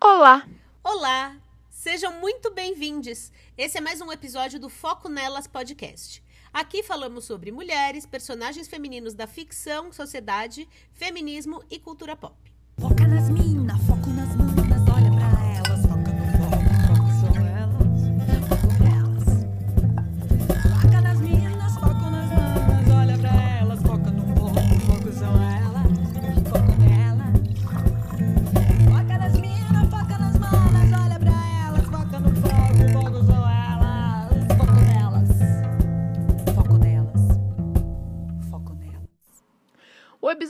Olá! Olá! Sejam muito bem-vindos. Esse é mais um episódio do Foco Nelas Podcast. Aqui falamos sobre mulheres, personagens femininos da ficção, sociedade, feminismo e cultura pop.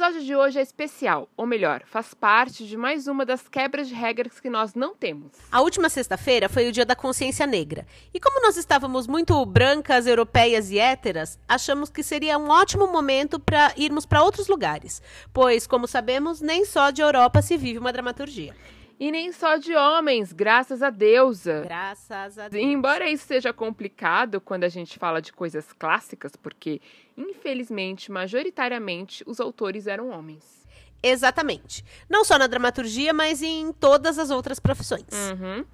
Episódio de hoje é especial, ou melhor, faz parte de mais uma das quebras de regras que nós não temos. A última sexta-feira foi o dia da consciência negra. E como nós estávamos muito brancas, europeias e héteras, achamos que seria um ótimo momento para irmos para outros lugares. Pois, como sabemos, nem só de Europa se vive uma dramaturgia. E nem só de homens, graças a deusa. Graças a Deus. Embora isso seja complicado quando a gente fala de coisas clássicas, porque, infelizmente, majoritariamente, os autores eram homens. Exatamente. Não só na dramaturgia, mas em todas as outras profissões. Uhum.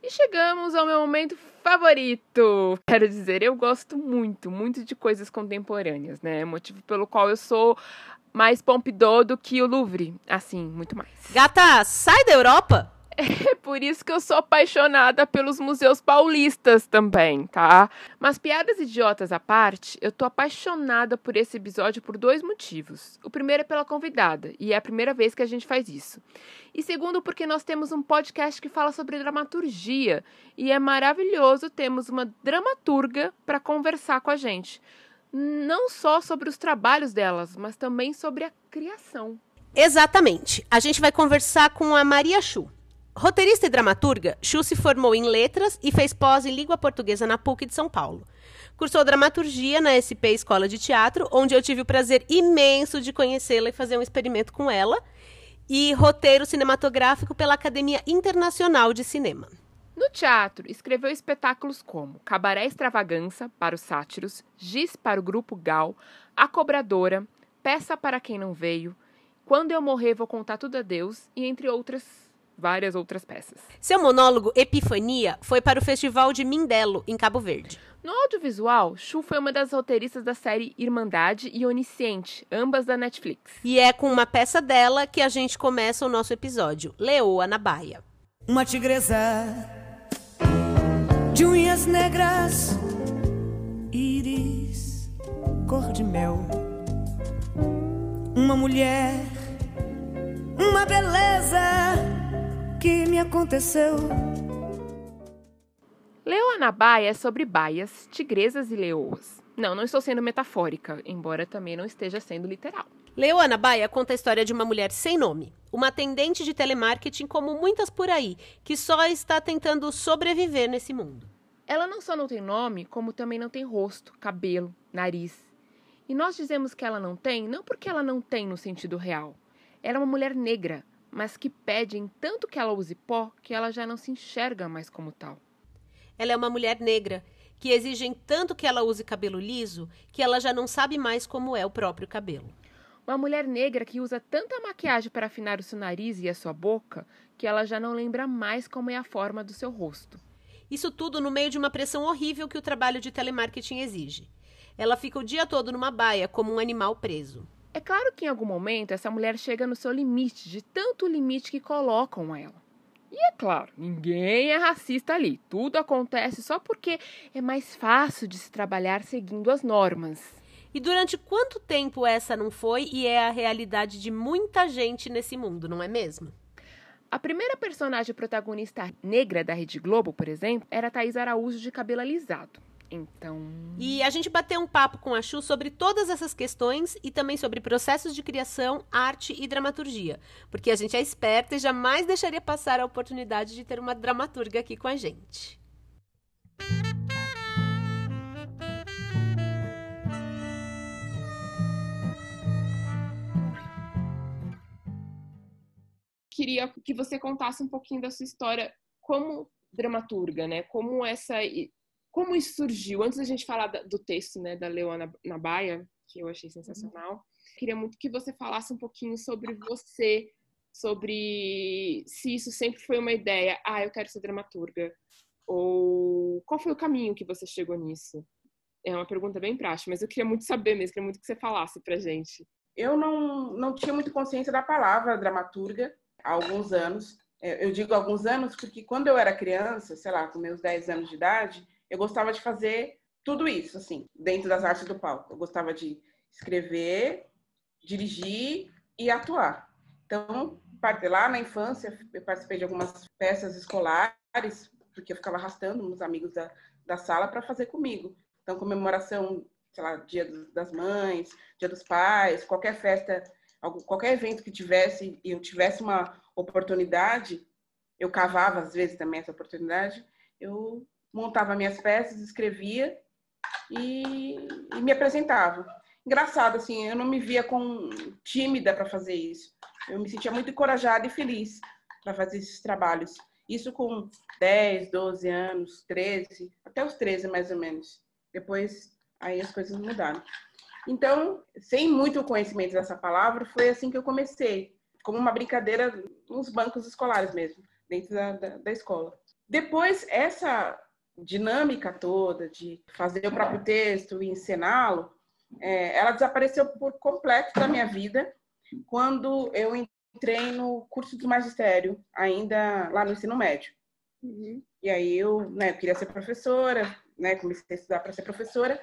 E chegamos ao meu momento favorito. Quero dizer, eu gosto muito, muito de coisas contemporâneas, né? Motivo pelo qual eu sou mais Pompidou do que o Louvre. Assim, muito mais. Gata, sai da Europa! É por isso que eu sou apaixonada pelos museus paulistas também, tá? Mas piadas idiotas à parte, eu tô apaixonada por esse episódio por dois motivos. O primeiro é pela convidada, e é a primeira vez que a gente faz isso. E segundo, porque nós temos um podcast que fala sobre dramaturgia, e é maravilhoso termos uma dramaturga para conversar com a gente. Não só sobre os trabalhos delas, mas também sobre a criação. Exatamente. A gente vai conversar com a Maria Chu. Roteirista e dramaturga, Chu se formou em letras e fez pós em língua portuguesa na PUC de São Paulo. Cursou dramaturgia na SP Escola de Teatro, onde eu tive o prazer imenso de conhecê-la e fazer um experimento com ela, e roteiro cinematográfico pela Academia Internacional de Cinema. No teatro, escreveu espetáculos como Cabaré Extravagança, para os sátiros, Giz para o Grupo Gal, A Cobradora, Peça para Quem Não Veio, Quando Eu Morrer Vou Contar Tudo a Deus, e entre outras, várias outras peças. Seu monólogo Epifania foi para o Festival de Mindelo, em Cabo Verde. No audiovisual, Chu foi uma das roteiristas da série Irmandade e Onisciente, ambas da Netflix. E é com uma peça dela que a gente começa o nosso episódio, Leoa na Baia. Uma tigresa de unhas negras, íris, cor de mel. Uma mulher, uma beleza que me aconteceu. Leoa Baia é sobre baias, tigresas e leoas. Não, não estou sendo metafórica, embora também não esteja sendo literal. Leoa na Baia conta a história de uma mulher sem nome, uma atendente de telemarketing como muitas por aí, que só está tentando sobreviver nesse mundo. Ela não só não tem nome, como também não tem rosto, cabelo, nariz. E nós dizemos que ela não tem, não porque ela não tem no sentido real. Ela é uma mulher negra, mas que pedem tanto que ela use pó que ela já não se enxerga mais como tal. Ela é uma mulher negra, que exigem tanto que ela use cabelo liso que ela já não sabe mais como é o próprio cabelo. Uma mulher negra que usa tanta maquiagem para afinar o seu nariz e a sua boca que ela já não lembra mais como é a forma do seu rosto. Isso tudo no meio de uma pressão horrível que o trabalho de telemarketing exige. Ela fica o dia todo numa baia, como um animal preso. É claro que em algum momento essa mulher chega no seu limite, de tanto limite que colocam ela. E é claro, ninguém é racista ali. Tudo acontece só porque é mais fácil de se trabalhar seguindo as normas. E durante quanto tempo essa não foi e é a realidade de muita gente nesse mundo, não é mesmo? A primeira personagem protagonista negra da Rede Globo, por exemplo, era Thaís Araújo de cabelo alisado. Então. E a gente bateu um papo com a Chu sobre todas essas questões e também sobre processos de criação, arte e dramaturgia. Porque a gente é esperta e jamais deixaria passar a oportunidade de ter uma dramaturga aqui com a gente. Queria que você contasse um pouquinho da sua história como dramaturga, né? Como essa como isso surgiu? Antes da gente falar do texto, né, da Leona Nabaia, que eu achei sensacional, queria muito que você falasse um pouquinho sobre você, sobre se isso sempre foi uma ideia, ah, eu quero ser dramaturga, ou qual foi o caminho que você chegou nisso? É uma pergunta bem prática, mas eu queria muito saber mesmo, queria muito que você falasse pra gente. Eu não, não tinha muito consciência da palavra dramaturga há alguns anos. É, Eu digo alguns anos porque quando eu era criança, sei lá, com meus 10 anos de idade, eu gostava de fazer tudo isso, assim, dentro das artes do palco. Eu gostava de escrever, dirigir e atuar. Então, lá na infância, eu participei de algumas peças escolares, porque eu ficava arrastando uns amigos da, da sala para fazer comigo. Então, comemoração, sei lá, Dia das Mães, Dia dos Pais, qualquer festa, qualquer evento que tivesse e eu tivesse uma oportunidade, eu cavava às vezes também essa oportunidade, eu montava minhas peças, escrevia e, e me apresentava. Engraçado, assim, eu não me via com tímida para fazer isso. Eu me sentia muito encorajada e feliz para fazer esses trabalhos. Isso com 10, 12 anos, 13, até os 13 mais ou menos. Depois, aí as coisas mudaram. Então, sem muito conhecimento dessa palavra, foi assim que eu comecei, como uma brincadeira nos bancos escolares mesmo, dentro da, da, da escola. Depois, essa dinâmica toda de fazer o próprio texto e encená-lo, é, ela desapareceu por completo da minha vida quando eu entrei no curso de magistério, ainda lá no ensino médio. E aí eu, né, eu queria ser professora, né, comecei a estudar para ser professora,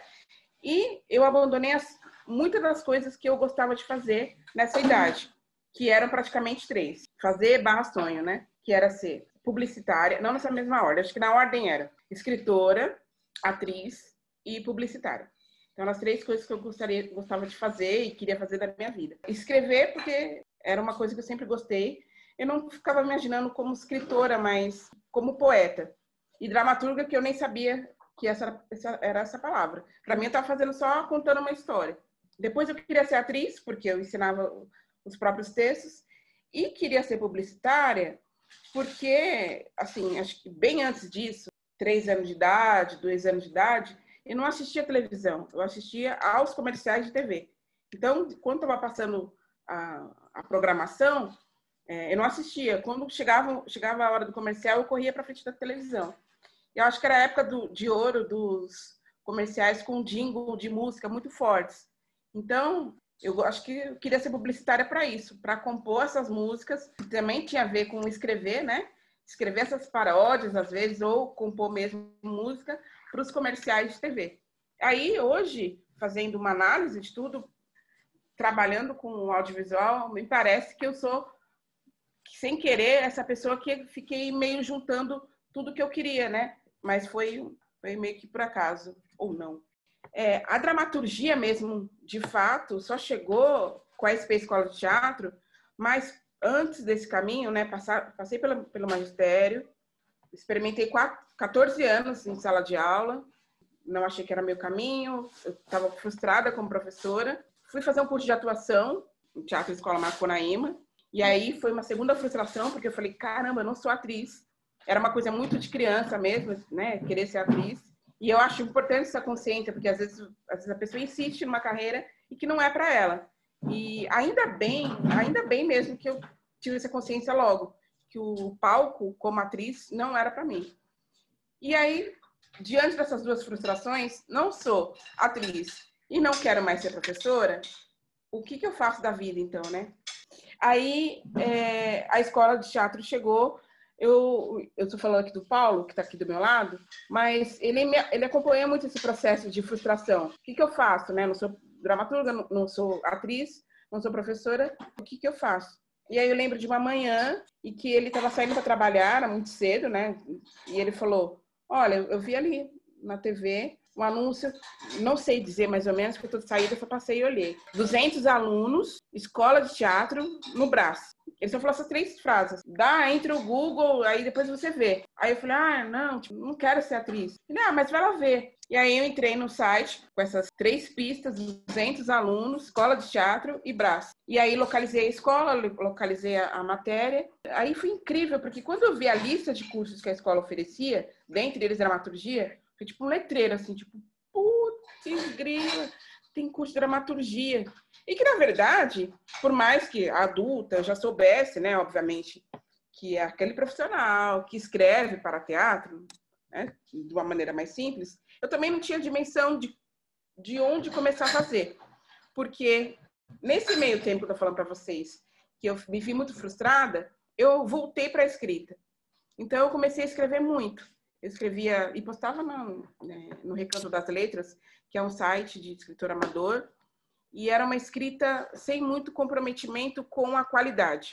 e eu abandonei as, muitas das coisas que eu gostava de fazer nessa idade, que eram praticamente três. Fazer barra sonho, né? Que era ser publicitária, não nessa mesma ordem, acho que na ordem era escritora, atriz e publicitária. Então, as três coisas que eu gostaria, gostava de fazer e queria fazer da minha vida. Escrever, porque era uma coisa que eu sempre gostei. Eu não ficava imaginando como escritora, mas como poeta. E dramaturga, que eu nem sabia que essa, essa era essa palavra. Para mim, eu estava fazendo só contando uma história. Depois, eu queria ser atriz, porque eu ensinava os próprios textos. E queria ser publicitária, porque, assim, acho que bem antes disso, três anos de idade, dois anos de idade, eu não assistia televisão, eu assistia aos comerciais de TV. Então, quando estava passando a, a programação, é, eu não assistia. Quando chegava, chegava a hora do comercial, eu corria para frente da televisão. Eu acho que era a época do, de ouro dos comerciais com jingle de música muito fortes. Então, eu acho que eu queria ser publicitária para isso, para compor essas músicas, que também tinha a ver com escrever, né? Escrever essas paródias, às vezes, ou compor mesmo música para os comerciais de TV. Aí, hoje, fazendo uma análise de tudo, trabalhando com audiovisual, me parece que eu sou, sem querer, essa pessoa que fiquei meio juntando tudo que eu queria, né? Mas foi, foi meio que por acaso, ou não. É, a dramaturgia mesmo, de fato, só chegou com a SP Escola de Teatro, mas antes desse caminho, né, passar, passei pelo, pelo magistério, experimentei quatro, 14 anos em sala de aula, não achei que era meu caminho, estava frustrada como professora. Fui fazer um curso de atuação no Teatro Escola Marconaíma, e aí foi uma segunda frustração, porque eu falei, caramba, eu não sou atriz. Era uma coisa muito de criança mesmo, né, querer ser atriz. E eu acho importante essa consciência, porque às vezes, às vezes a pessoa insiste numa carreira e que não é para ela. E ainda bem, ainda bem mesmo que eu tive essa consciência logo, que o palco como atriz não era para mim. E aí, diante dessas duas frustrações, não sou atriz e não quero mais ser professora, o que, que eu faço da vida então, né? Aí é, a escola de teatro chegou eu estou falando aqui do Paulo, que está aqui do meu lado, mas ele, me, ele acompanha muito esse processo de frustração. O que, que eu faço, né? Não sou dramaturga, não, não sou atriz, não sou professora, o que, que eu faço? E aí eu lembro de uma manhã e que ele estava saindo para trabalhar, era muito cedo, né? E ele falou: Olha, eu vi ali na TV um anúncio, não sei dizer mais ou menos, porque eu tô de saída, só passei e olhei. 200 alunos, escola de teatro, no braço. Ele só falou essas três frases. Dá, entre o Google, aí depois você vê. Aí eu falei, ah, não, tipo, não quero ser atriz. Ele, ah, mas vai lá ver. E aí eu entrei no site com essas três pistas, 200 alunos, escola de teatro e braço. E aí localizei a escola, localizei a, a matéria. Aí foi incrível, porque quando eu vi a lista de cursos que a escola oferecia, dentre eles dramaturgia, Foi tipo um letreiro, assim, tipo, putz, grila, tem curso de dramaturgia. E que, na verdade, por mais que a adulta já soubesse, né, obviamente, que é aquele profissional que escreve para teatro, né, de uma maneira mais simples, eu também não tinha dimensão de, de onde começar a fazer. Porque nesse meio tempo que eu tô falando para vocês, que eu me vi muito frustrada, eu voltei para a escrita. Então eu comecei a escrever muito. Eu escrevia e postava no, né, no Recanto das Letras, que é um site de escritor amador, e era uma escrita sem muito comprometimento com a qualidade.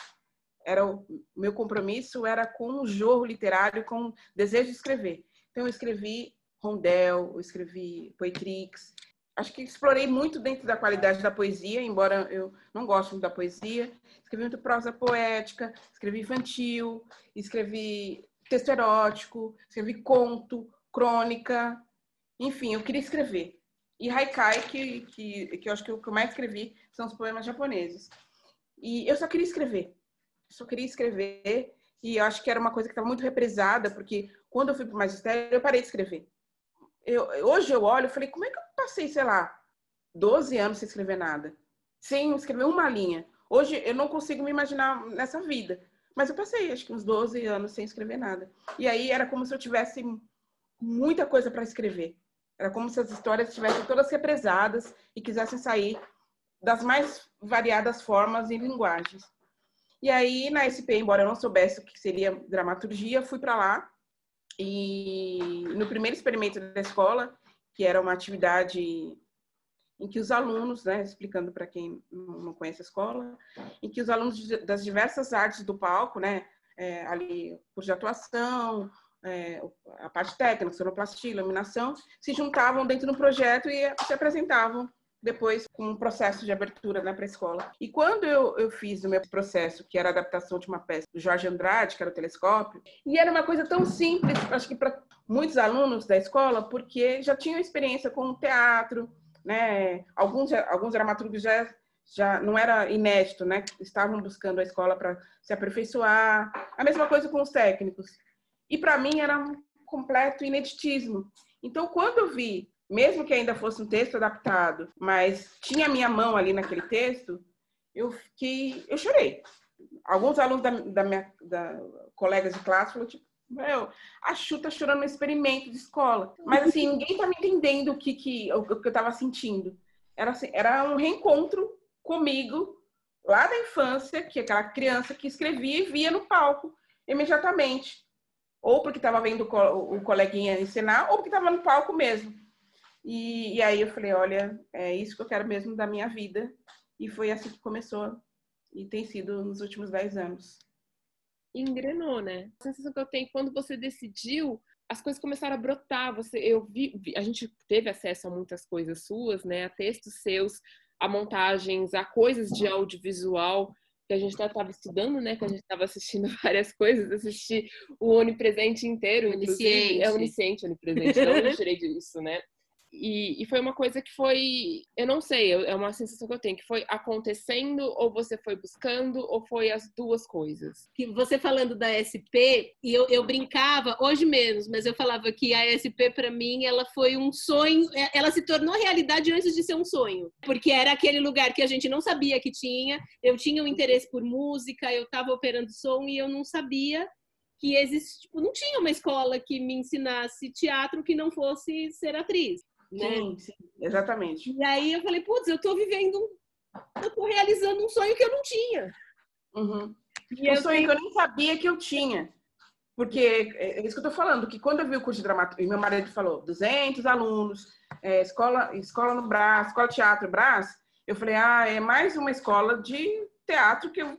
Era o meu compromisso era com o jorro literário, com o desejo de escrever. Então eu escrevi rondel, eu escrevi poetrix. Acho que explorei muito dentro da qualidade da poesia, embora eu não goste muito da poesia. Escrevi muito prosa poética, escrevi infantil, escrevi texto erótico, escrevi conto, crônica, enfim, eu queria escrever. E haikai, que, que, que eu acho que o que eu mais escrevi são os poemas japoneses. E eu só queria escrever. Só queria escrever. E eu acho que era uma coisa que estava muito represada, porque quando eu fui para o magistério, eu parei de escrever. Eu, hoje eu olho e falei, como é que eu passei, sei lá, 12 anos sem escrever nada? Sem escrever uma linha. Hoje eu não consigo me imaginar nessa vida. Mas eu passei, acho que uns 12 anos sem escrever nada. E aí era como se eu tivesse muita coisa para escrever. Era como se as histórias estivessem todas represadas e quisessem sair das mais variadas formas e linguagens. E aí, na SP, embora eu não soubesse o que seria dramaturgia, fui para lá. E no primeiro experimento da escola, que era uma atividade em que os alunos, né, explicando para quem não conhece a escola, em que os alunos das diversas artes do palco, né, é, ali curso de atuação, é, a parte técnica, sonoplastia, iluminação, se juntavam dentro do projeto e se apresentavam depois com um processo de abertura né, para a escola. E quando eu, eu fiz o meu processo, que era a adaptação de uma peça do Jorge Andrade, que era o Telescópio, e era uma coisa tão simples, acho que para muitos alunos da escola, porque já tinham experiência com o teatro, né? Alguns, alguns dramaturgos já, já não era inédito, né? Estavam buscando a escola para se aperfeiçoar. A mesma coisa com os técnicos. E para mim era um completo ineditismo. Então, quando eu vi, mesmo que ainda fosse um texto adaptado, mas tinha minha mão ali naquele texto, eu fiquei, eu chorei. Alguns alunos da, da minha da, colegas de classe falaram tipo, meu, a Chu tá chorando no experimento de escola. Mas assim, ninguém tá me entendendo o que, que, o que eu tava sentindo. Era, assim, era um reencontro comigo lá da infância, que aquela criança que escrevia e via no palco imediatamente. Ou porque estava vendo o coleguinha ensinar, ou porque estava no palco mesmo. E, e, aí eu falei, olha, é isso que eu quero mesmo da minha vida. E foi assim que começou. E tem sido nos últimos dez anos engrenou, né? A sensação que eu tenho quando você decidiu, as coisas começaram a brotar. Você, eu vi, vi, a gente teve acesso a muitas coisas suas, né? A textos seus, a montagens, a coisas de audiovisual que a gente estava estudando, né? Que a gente estava assistindo várias coisas, assisti o onipresente inteiro, onisciente. É onisciente, onipresente, não eu tirei disso, né? E, e, foi uma coisa que foi, eu não sei, é uma sensação que eu tenho, que foi acontecendo, ou você foi buscando, ou foi as duas coisas? Que você falando da SP, e eu, eu brincava, hoje menos, mas eu falava que a SP para mim, ela foi um sonho, é, ela se tornou realidade antes de ser um sonho, porque era aquele lugar que a gente não sabia que tinha, eu tinha um interesse por música, eu estava operando som e eu não sabia que existe, tipo, não tinha uma escola que me ensinasse teatro que não fosse ser atriz. Né? Sim, sim, exatamente. E aí eu falei, putz, eu tô vivendo, eu tô realizando um sonho que eu não tinha. Uhum. E um sonho tenho... que eu nem sabia que eu tinha. Porque é, é isso que eu tô falando, que quando eu vi o curso de dramaturgia, meu marido falou, 200 alunos, é, escola, escola no Brás, escola de teatro Brás, eu falei, ah, é mais uma escola de teatro que eu,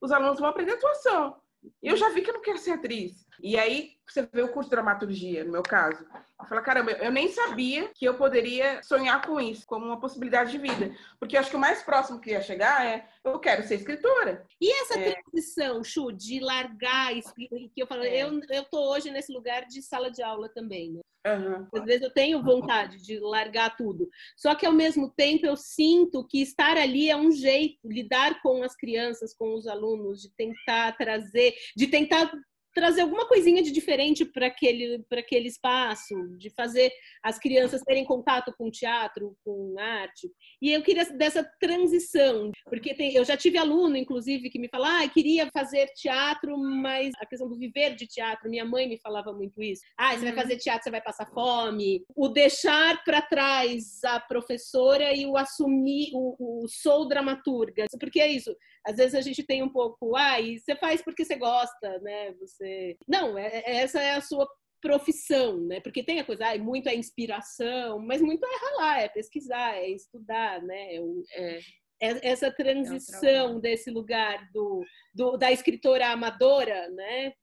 os alunos vão aprender atuação. E eu já vi que eu não quero ser atriz. E aí você vê o curso de dramaturgia, no meu caso. Eu falo, caramba, eu nem sabia que eu poderia sonhar com isso, como uma possibilidade de vida. Porque eu acho que o mais próximo que ia chegar é, eu quero ser escritora. E essa é... transição, Chu, de largar, que eu falo, é. eu, eu tô hoje nesse lugar de sala de aula também, né? Uhum. Às vezes eu tenho vontade de largar tudo. Só que ao mesmo tempo eu sinto que estar ali é um jeito, lidar com as crianças, com os alunos, de tentar trazer, de tentar trazer alguma coisinha de diferente para aquele, para aquele espaço, de fazer as crianças terem contato com teatro, com arte. E eu queria dessa transição, porque tem, eu já tive aluno, inclusive, que me fala, ah, queria fazer teatro, mas a questão do viver de teatro, minha mãe me falava muito isso. Ah, você vai fazer teatro, você vai passar fome. O deixar para trás a professora e o assumir, o, o sou dramaturga. Porque é isso, às vezes a gente tem um pouco, ah, e você faz porque você gosta, né? Você. Não, é, é, essa é a sua profissão, né? Porque tem a coisa, ah, muito é inspiração, mas muito é ralar, é pesquisar, é estudar, né? É, é essa transição é desse lugar do, do, da escritora amadora, né?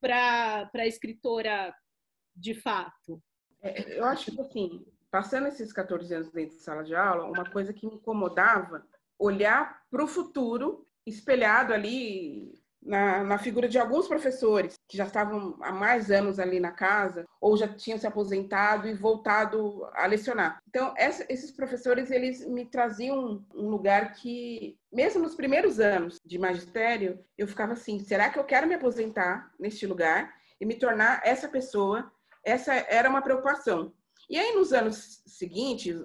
Para a escritora de fato. É, eu acho que, assim, passando esses 14 anos dentro de sala de aula, uma coisa que me incomodava olhar para o futuro espelhado ali na, na, figura de alguns professores que já estavam há mais anos ali na casa ou já tinham se aposentado e voltado a lecionar. Então, essa, esses professores, eles me traziam um lugar que, mesmo nos primeiros anos de magistério, eu ficava assim, será que eu quero me aposentar neste lugar e me tornar essa pessoa? Essa era uma preocupação. E aí, nos anos seguintes,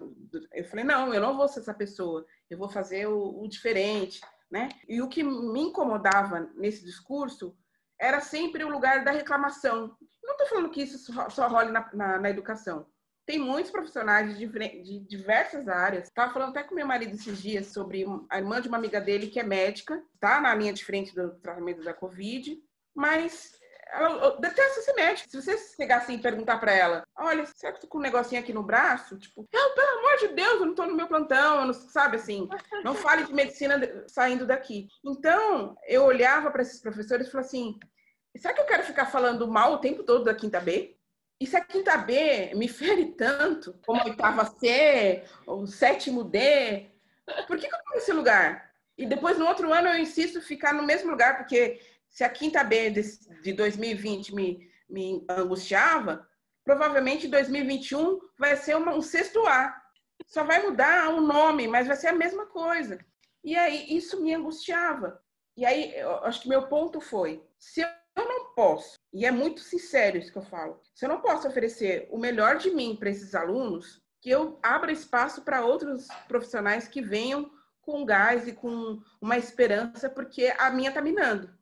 eu falei, não, eu não vou ser essa pessoa eu vou fazer o, o diferente, né? E o que me incomodava nesse discurso era sempre o lugar da reclamação. Não estou falando que isso só, só role na, na, na, educação. Tem muitos profissionais de, de diversas áreas. Estava falando até com meu marido esses dias sobre a irmã de uma amiga dele que é médica, está na linha de frente do tratamento da Covid, mas ela detesta ser médica. Se você chegar assim e perguntar para ela, olha, será que eu tô com um negocinho aqui no braço? Tipo, não, pelo amor de Deus, eu não tô no meu plantão, não, sabe assim, não fale de medicina saindo daqui. Então, eu olhava para esses professores e falava assim, será que eu quero ficar falando mal o tempo todo da quinta B? E se a quinta B me fere tanto, como a oitava C, o sétimo D, por que, que eu tô nesse lugar? E depois, no outro ano, eu insisto em ficar no mesmo lugar, porque se a quinta B de 2020 me, me angustiava, provavelmente 2021 vai ser uma, um sexto A. Só vai mudar o nome, mas vai ser a mesma coisa. E aí isso me angustiava. E aí eu acho que meu ponto foi: se eu não posso, e é muito sincero isso que eu falo, se eu não posso oferecer o melhor de mim para esses alunos, que eu abra espaço para outros profissionais que venham com gás e com uma esperança, porque a minha está minando.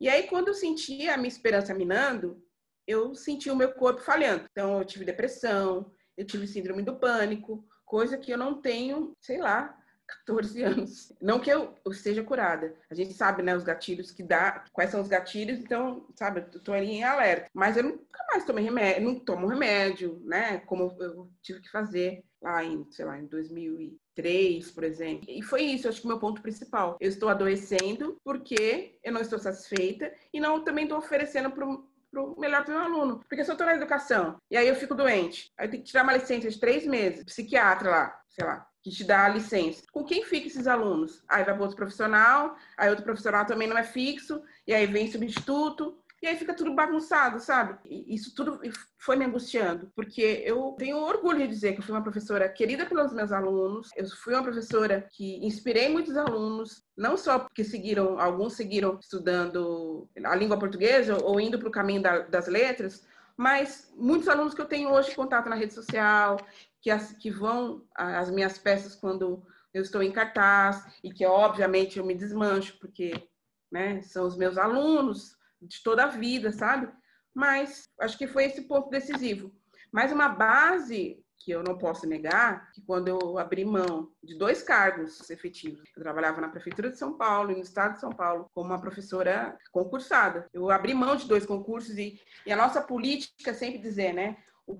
E aí, quando eu senti a minha esperança minando, eu senti o meu corpo falhando. Então, eu tive depressão, eu tive síndrome do pânico, coisa que eu não tenho, sei lá, 14 anos. Não que eu, esteja curada. A gente sabe, né, os gatilhos que dá, quais são os gatilhos, então, sabe, eu tô ali em alerta. Mas eu nunca mais tomei remédio, não tomo remédio, né, como eu tive que fazer lá em, sei lá, em 2003, por exemplo. E foi isso, acho que meu ponto principal. Eu estou adoecendo porque eu não estou satisfeita e não também estou oferecendo para o melhor para o meu aluno. Porque se eu estou na educação e aí eu fico doente, aí eu tenho que tirar uma licença de três meses, psiquiatra lá, sei lá, que te dá a licença. Com quem fica esses alunos? Aí vai para outro profissional, aí outro profissional também não é fixo, e aí vem substituto. E aí fica tudo bagunçado, sabe? E isso tudo foi me angustiando, porque eu tenho orgulho de dizer que eu fui uma professora querida pelos meus alunos, eu fui uma professora que inspirei muitos alunos, não só porque seguiram, alguns seguiram estudando a língua portuguesa ou indo para o caminho da, das letras, mas muitos alunos que eu tenho hoje contato na rede social, que, as, que vão às minhas peças quando eu estou em cartaz, e que obviamente eu me desmancho, porque né, são os meus alunos, de toda a vida, sabe? Mas acho que foi esse ponto decisivo. Mas uma base que eu não posso negar, que quando eu abri mão de dois cargos efetivos, eu trabalhava na prefeitura de São Paulo e no estado de São Paulo como uma professora concursada. Eu abri mão de dois concursos e, e a nossa política sempre dizer, né, o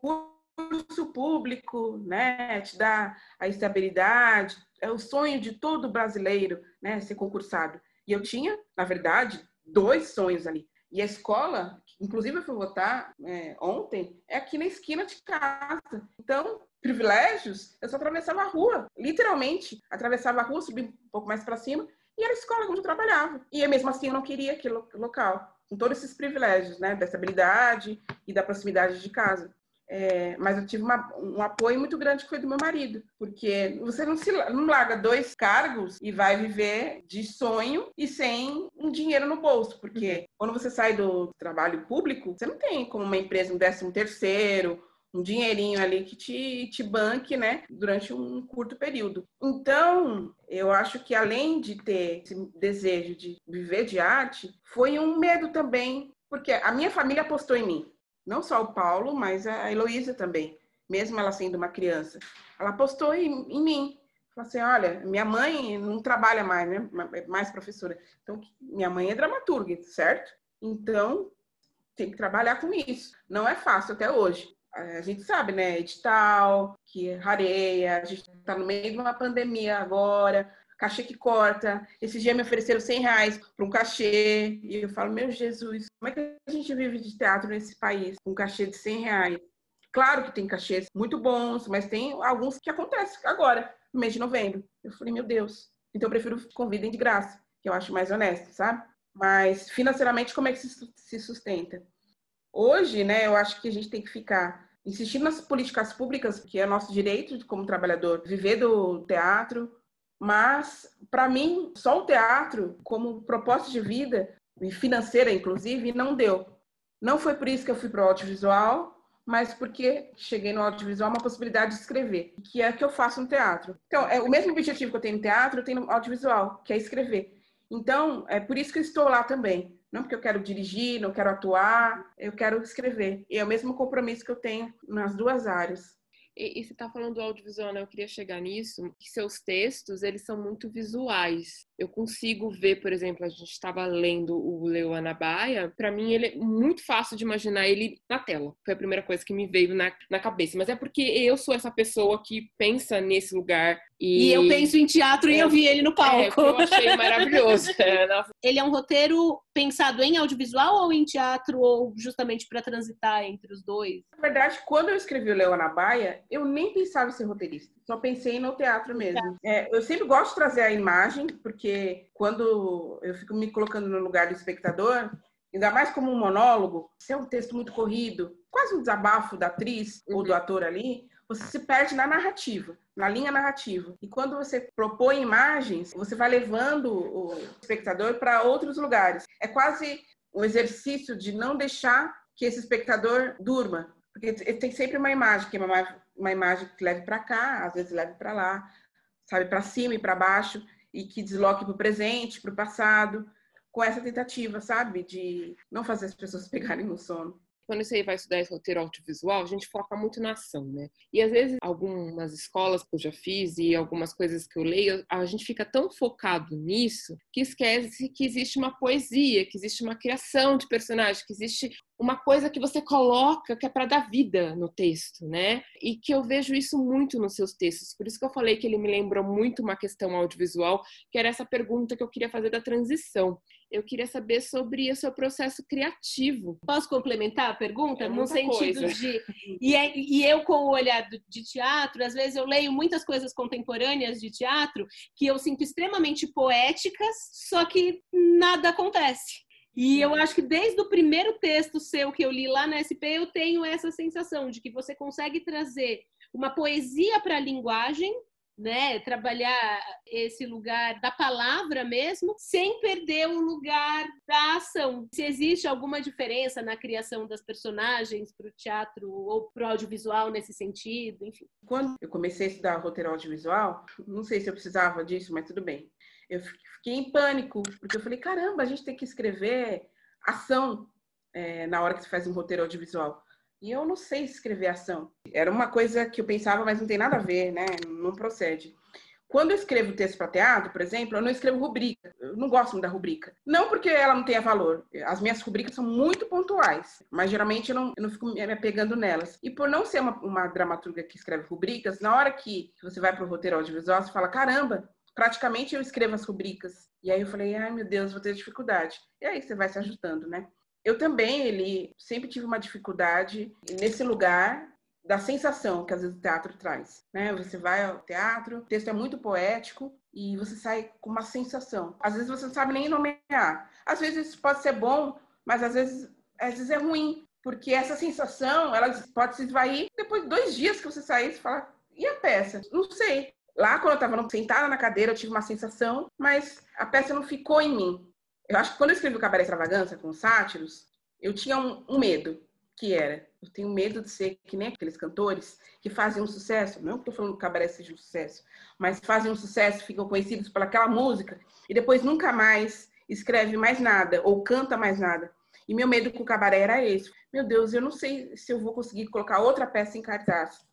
concurso público, né, te dá a estabilidade, é o sonho de todo brasileiro, né, ser concursado. E eu tinha, na verdade, dois sonhos ali. E a escola, inclusive eu fui votar é, ontem, é aqui na esquina de casa. Então, privilégios, eu só atravessava a rua, literalmente. Atravessava a rua, subia um pouco mais para cima, e era a escola onde eu trabalhava. E mesmo assim eu não queria aquele local, com todos esses privilégios, né, da estabilidade e da proximidade de casa. É, mas eu tive uma, um apoio muito grande que foi do meu marido, porque você não se não larga dois cargos e vai viver de sonho e sem um dinheiro no bolso, porque quando você sai do trabalho público, você não tem como uma empresa um décimo terceiro, um dinheirinho ali que te, te banque, né, durante um curto período. Então, eu acho que além de ter esse desejo de viver de arte, foi um medo também, porque a minha família apostou em mim. Não só o Paulo, mas a Heloísa também, mesmo ela sendo uma criança. Ela apostou em, em mim. Falou assim, olha, minha mãe não trabalha mais, né? Mais professora. Então, minha mãe é dramaturga, certo? Então, tem que trabalhar com isso. Não é fácil até hoje a gente sabe, né? Edital, que rareia, a gente está no meio de uma pandemia agora, cachê que corta. Esse dia me ofereceram 100 reais para um cachê. E eu falo, meu Jesus, como é que a gente vive de teatro nesse país um cachê de 100 reais? Claro que tem cachês muito bons, mas tem alguns que acontecem agora, no mês de novembro. Eu falei, meu Deus. Então eu prefiro que convidem de graça, que eu acho mais honesto, sabe? Mas financeiramente, como é que se sustenta? Hoje, né, eu acho que a gente tem que ficar insistindo nas políticas públicas, que é nosso direito como trabalhador, viver do teatro, mas para mim, só o teatro como propósito de vida e financeira inclusive não deu. Não foi por isso que eu fui para o audiovisual, mas porque cheguei no audiovisual uma possibilidade de escrever, que é que eu faço no teatro. Então, é o mesmo objetivo que eu tenho no teatro, eu tenho no audiovisual, que é escrever. Então, é por isso que eu estou lá também. Não porque eu quero dirigir, não quero atuar, eu quero escrever. E é o mesmo compromisso que eu tenho nas duas áreas. E, e você está falando do audiovisual, né? Eu queria chegar nisso, que seus textos, eles são muito visuais. Eu consigo ver, por exemplo, a gente estava lendo o Leo Anabaia, para mim ele é muito fácil de imaginar ele na tela. Foi a primeira coisa que me veio na, na cabeça. Mas é porque eu sou essa pessoa que pensa nesse lugar e, e, eu penso em teatro é, e eu vi ele no é, palco. É, eu achei maravilhoso. É, ele é um roteiro pensado em audiovisual ou em teatro, ou justamente para transitar entre os dois? Na verdade, quando eu escrevi o Leona Baia, eu nem pensava em ser roteirista. Só pensei no teatro mesmo. É, eu sempre gosto de trazer a imagem, porque quando eu fico me colocando no lugar do espectador, ainda mais como um monólogo, se é um texto muito corrido, quase um desabafo da atriz uhum. ou do ator ali, você se perde na narrativa, na linha narrativa. E quando você propõe imagens, você vai levando o espectador para outros lugares. É quase um exercício de não deixar que esse espectador durma, porque tem sempre uma imagem, que é uma, uma imagem que leve para cá, às vezes leve para lá, sabe, para cima e para baixo, e que desloque para o presente, para o passado, com essa tentativa, sabe, de não fazer as pessoas pegarem no sono quando você vai estudar esse roteiro audiovisual, a gente foca muito na ação, né? E às vezes, algumas escolas que eu já fiz e algumas coisas que eu leio, a gente fica tão focado nisso que esquece que existe uma poesia, que existe uma criação de personagem, que existe uma coisa que você coloca que é para dar vida no texto, né? E que eu vejo isso muito nos seus textos. Por isso que eu falei que ele me lembrou muito uma questão audiovisual, que era essa pergunta que eu queria fazer da transição. Eu queria saber sobre o seu processo criativo. Posso complementar a pergunta? É no sentido coisa. de. E, é, e eu, com o olhar de teatro, às vezes eu leio muitas coisas contemporâneas de teatro que eu sinto extremamente poéticas, só que nada acontece. E eu acho que desde o primeiro texto seu que eu li lá na SP, eu tenho essa sensação de que você consegue trazer uma poesia para a linguagem, né? Trabalhar esse lugar da palavra mesmo, sem perder o lugar da ação. Se existe alguma diferença na criação das personagens para o teatro ou para o audiovisual nesse sentido, enfim. Quando eu comecei a estudar roteiro audiovisual, não sei se eu precisava disso, mas tudo bem eu fiquei em pânico, porque eu falei, caramba, a gente tem que escrever ação é, na hora que se faz um roteiro audiovisual. E eu não sei escrever ação. Era uma coisa que eu pensava, mas não tem nada a ver, né? Não procede. Quando eu escrevo texto para teatro, por exemplo, eu não escrevo rubrica. Eu não gosto da rubrica. Não porque ela não tenha valor. As minhas rubricas são muito pontuais, mas geralmente eu não, eu não fico me apegando nelas. E por não ser uma, uma dramaturga que escreve rubricas, na hora que você vai para o roteiro audiovisual, você fala: caramba, praticamente eu escrevo as rubricas. E aí eu falei, ai meu Deus, vou ter dificuldade. E aí você vai se ajustando, né? Eu também, ele sempre tive uma dificuldade nesse lugar da sensação que às vezes o teatro traz, né? Você vai ao teatro, o texto é muito poético e você sai com uma sensação. Às vezes você não sabe nem nomear. Às vezes isso pode ser bom, mas às vezes, às vezes é ruim, Porque essa sensação, ela pode se esvair depois de dois dias que você sair e falar, e a peça? Não sei. Lá, quando eu estava sentada na cadeira, eu tive uma sensação, mas a peça não ficou em mim. Eu acho que quando eu escrevi o Cabaré Extravagância com sátiros, eu tinha um, um medo, que era, eu tenho medo de ser que nem aqueles cantores que fazem um sucesso, não estou falando que o cabaré seja um sucesso, mas fazem um sucesso, ficam conhecidos por aquela música e depois nunca mais escreve mais nada ou canta mais nada. E meu medo com o cabaré era esse. Meu Deus, eu não sei se eu vou conseguir colocar outra peça em cartaz.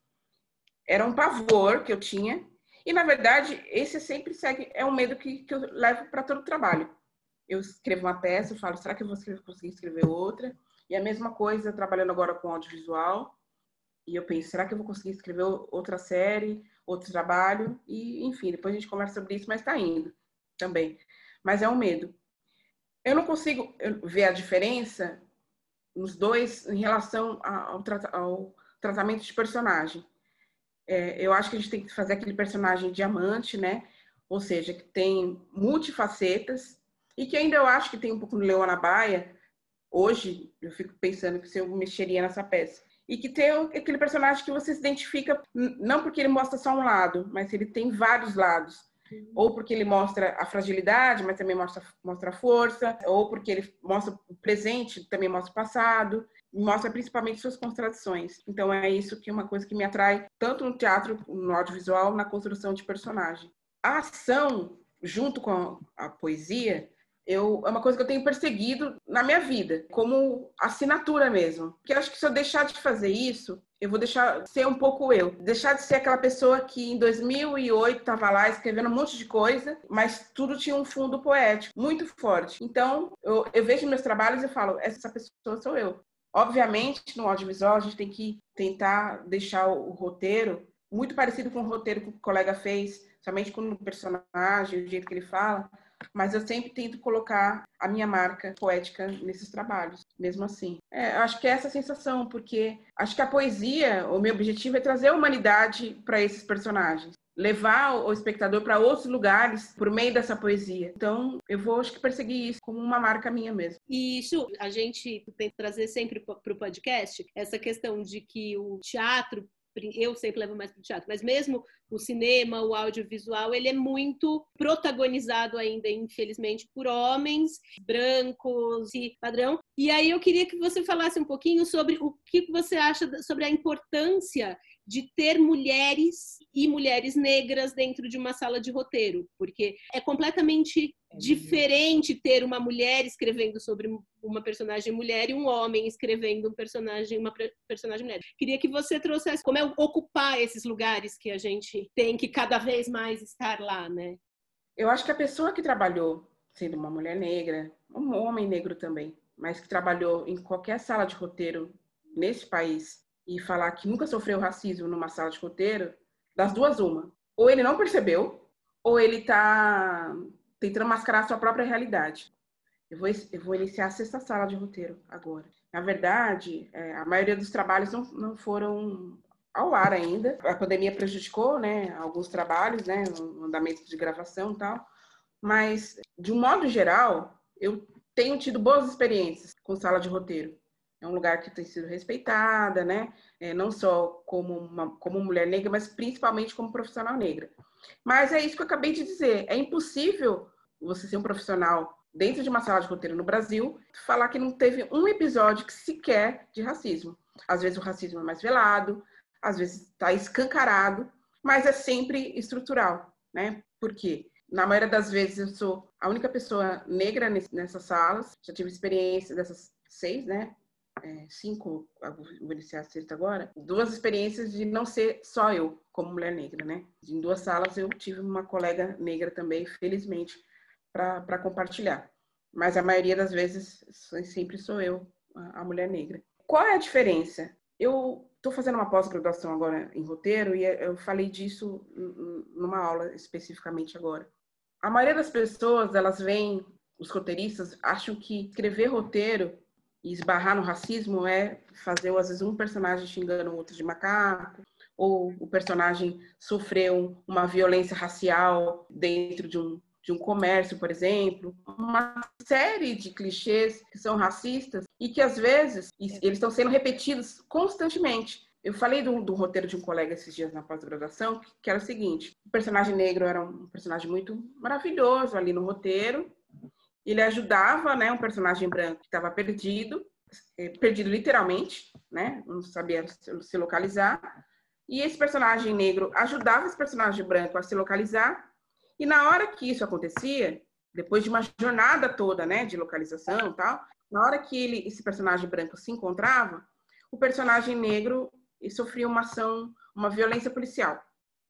Era um pavor que eu tinha. E, na verdade, esse sempre segue, é um medo que, que eu levo para todo o trabalho. Eu escrevo uma peça, eu falo, será que eu vou conseguir escrever outra? E a mesma coisa trabalhando agora com audiovisual. E eu penso, será que eu vou conseguir escrever outra série, outro trabalho? E, enfim, depois a gente conversa sobre isso, mas está indo também. Mas é um medo. Eu não consigo ver a diferença nos dois em relação ao, ao tratamento de personagem. É, eu acho que a gente tem que fazer aquele personagem diamante, né? Ou seja, que tem multifacetas e que ainda eu acho que tem um pouco no Leona Baia. Hoje, eu fico pensando que se eu mexeria nessa peça. E que tem aquele personagem que você se identifica, não porque ele mostra só um lado, mas ele tem vários lados ou porque ele mostra a fragilidade, mas também mostra, mostra a força, ou porque ele mostra o presente, também mostra o passado, mostra principalmente suas contradições. Então é isso que é uma coisa que me atrai tanto no teatro, no audiovisual, na construção de personagem. A ação, junto com a poesia, eu, é uma coisa que eu tenho perseguido na minha vida, como assinatura mesmo. Porque acho que se eu deixar de fazer isso, eu vou deixar ser um pouco eu. Deixar de ser aquela pessoa que em 2008 estava lá escrevendo um monte de coisa, mas tudo tinha um fundo poético muito forte. Então, eu, eu vejo meus trabalhos e falo, essa pessoa sou eu. Obviamente, no audiovisual, a gente tem que tentar deixar o, o roteiro muito parecido com o roteiro que o colega fez, somente com o personagem, o jeito que ele fala, mas eu sempre tento colocar a minha marca poética nesses trabalhos, mesmo assim. É, eu acho que é essa sensação, porque acho que a poesia, o meu objetivo é trazer a humanidade para esses personagens levar o espectador para outros lugares por meio dessa poesia. Então, eu vou acho que perseguir isso como uma marca minha mesmo. E isso a gente tenta trazer sempre para o podcast essa questão de que o teatro eu sempre levo mais para o teatro, mas mesmo o cinema, o audiovisual, ele é muito protagonizado ainda, infelizmente, por homens brancos e padrão. E aí eu queria que você falasse um pouquinho sobre o que você acha sobre a importância de ter mulheres e mulheres negras dentro de uma sala de roteiro, porque é completamente diferente ter uma mulher escrevendo sobre uma personagem mulher e um homem escrevendo um personagem uma personagem mulher. Queria que você trouxesse como é ocupar esses lugares que a gente tem que cada vez mais estar lá, né? Eu acho que a pessoa que trabalhou sendo uma mulher negra, um homem negro também, mas que trabalhou em qualquer sala de roteiro nesse país e falar que nunca sofreu racismo numa sala de roteiro, das duas uma. Ou ele não percebeu, ou ele está tentando mascarar a sua própria realidade. Eu vou, eu vou iniciar a sexta sala de roteiro agora. Na verdade, é, a maioria dos trabalhos não, não foram ao ar ainda. A pandemia prejudicou, né, alguns trabalhos, né, no andamento de gravação e tal. Mas, de um modo geral, eu tenho tido boas experiências com sala de roteiro. É um lugar que tem sido respeitada, né? É, não só como, uma, como mulher negra, mas principalmente como profissional negra. Mas é isso que eu acabei de dizer. É impossível você ser um profissional dentro de uma sala de roteiro no Brasil falar que não teve um episódio que sequer de racismo. Às vezes o racismo é mais velado, às vezes está escancarado, mas é sempre estrutural, né? Por quê? Na maioria das vezes eu sou a única pessoa negra nessas salas. Já tive experiência dessas seis, né? É, cinco, vou iniciar a sexta agora. Duas experiências de não ser só eu como mulher negra, né? Em duas salas eu tive uma colega negra também, felizmente, para compartilhar. Mas a maioria das vezes sempre sou eu, a, mulher negra. Qual é a diferença? Eu estou fazendo uma pós-graduação agora em roteiro e eu falei disso numa aula especificamente agora. A maioria das pessoas, elas veem, os roteiristas, acham que escrever roteiro e esbarrar no racismo é fazer, às vezes, um personagem xingando o outro de macaco, ou o personagem sofreu uma violência racial dentro de um, de um comércio, por exemplo, uma série de clichês que são racistas e que às vezes eles estão sendo repetidos constantemente. Eu falei do, do roteiro de um colega esses dias na pós-graduação, que, que era o seguinte: o personagem negro era um personagem muito maravilhoso ali no roteiro. Ele ajudava, né, um personagem branco que estava perdido, eh, perdido literalmente, né, não sabia se localizar. E esse personagem negro ajudava esse personagem branco a se localizar. E na hora que isso acontecia, depois de uma jornada toda, né, de localização e tal, na hora que ele, esse personagem branco se encontrava, o personagem negro sofria uma ação, uma violência policial.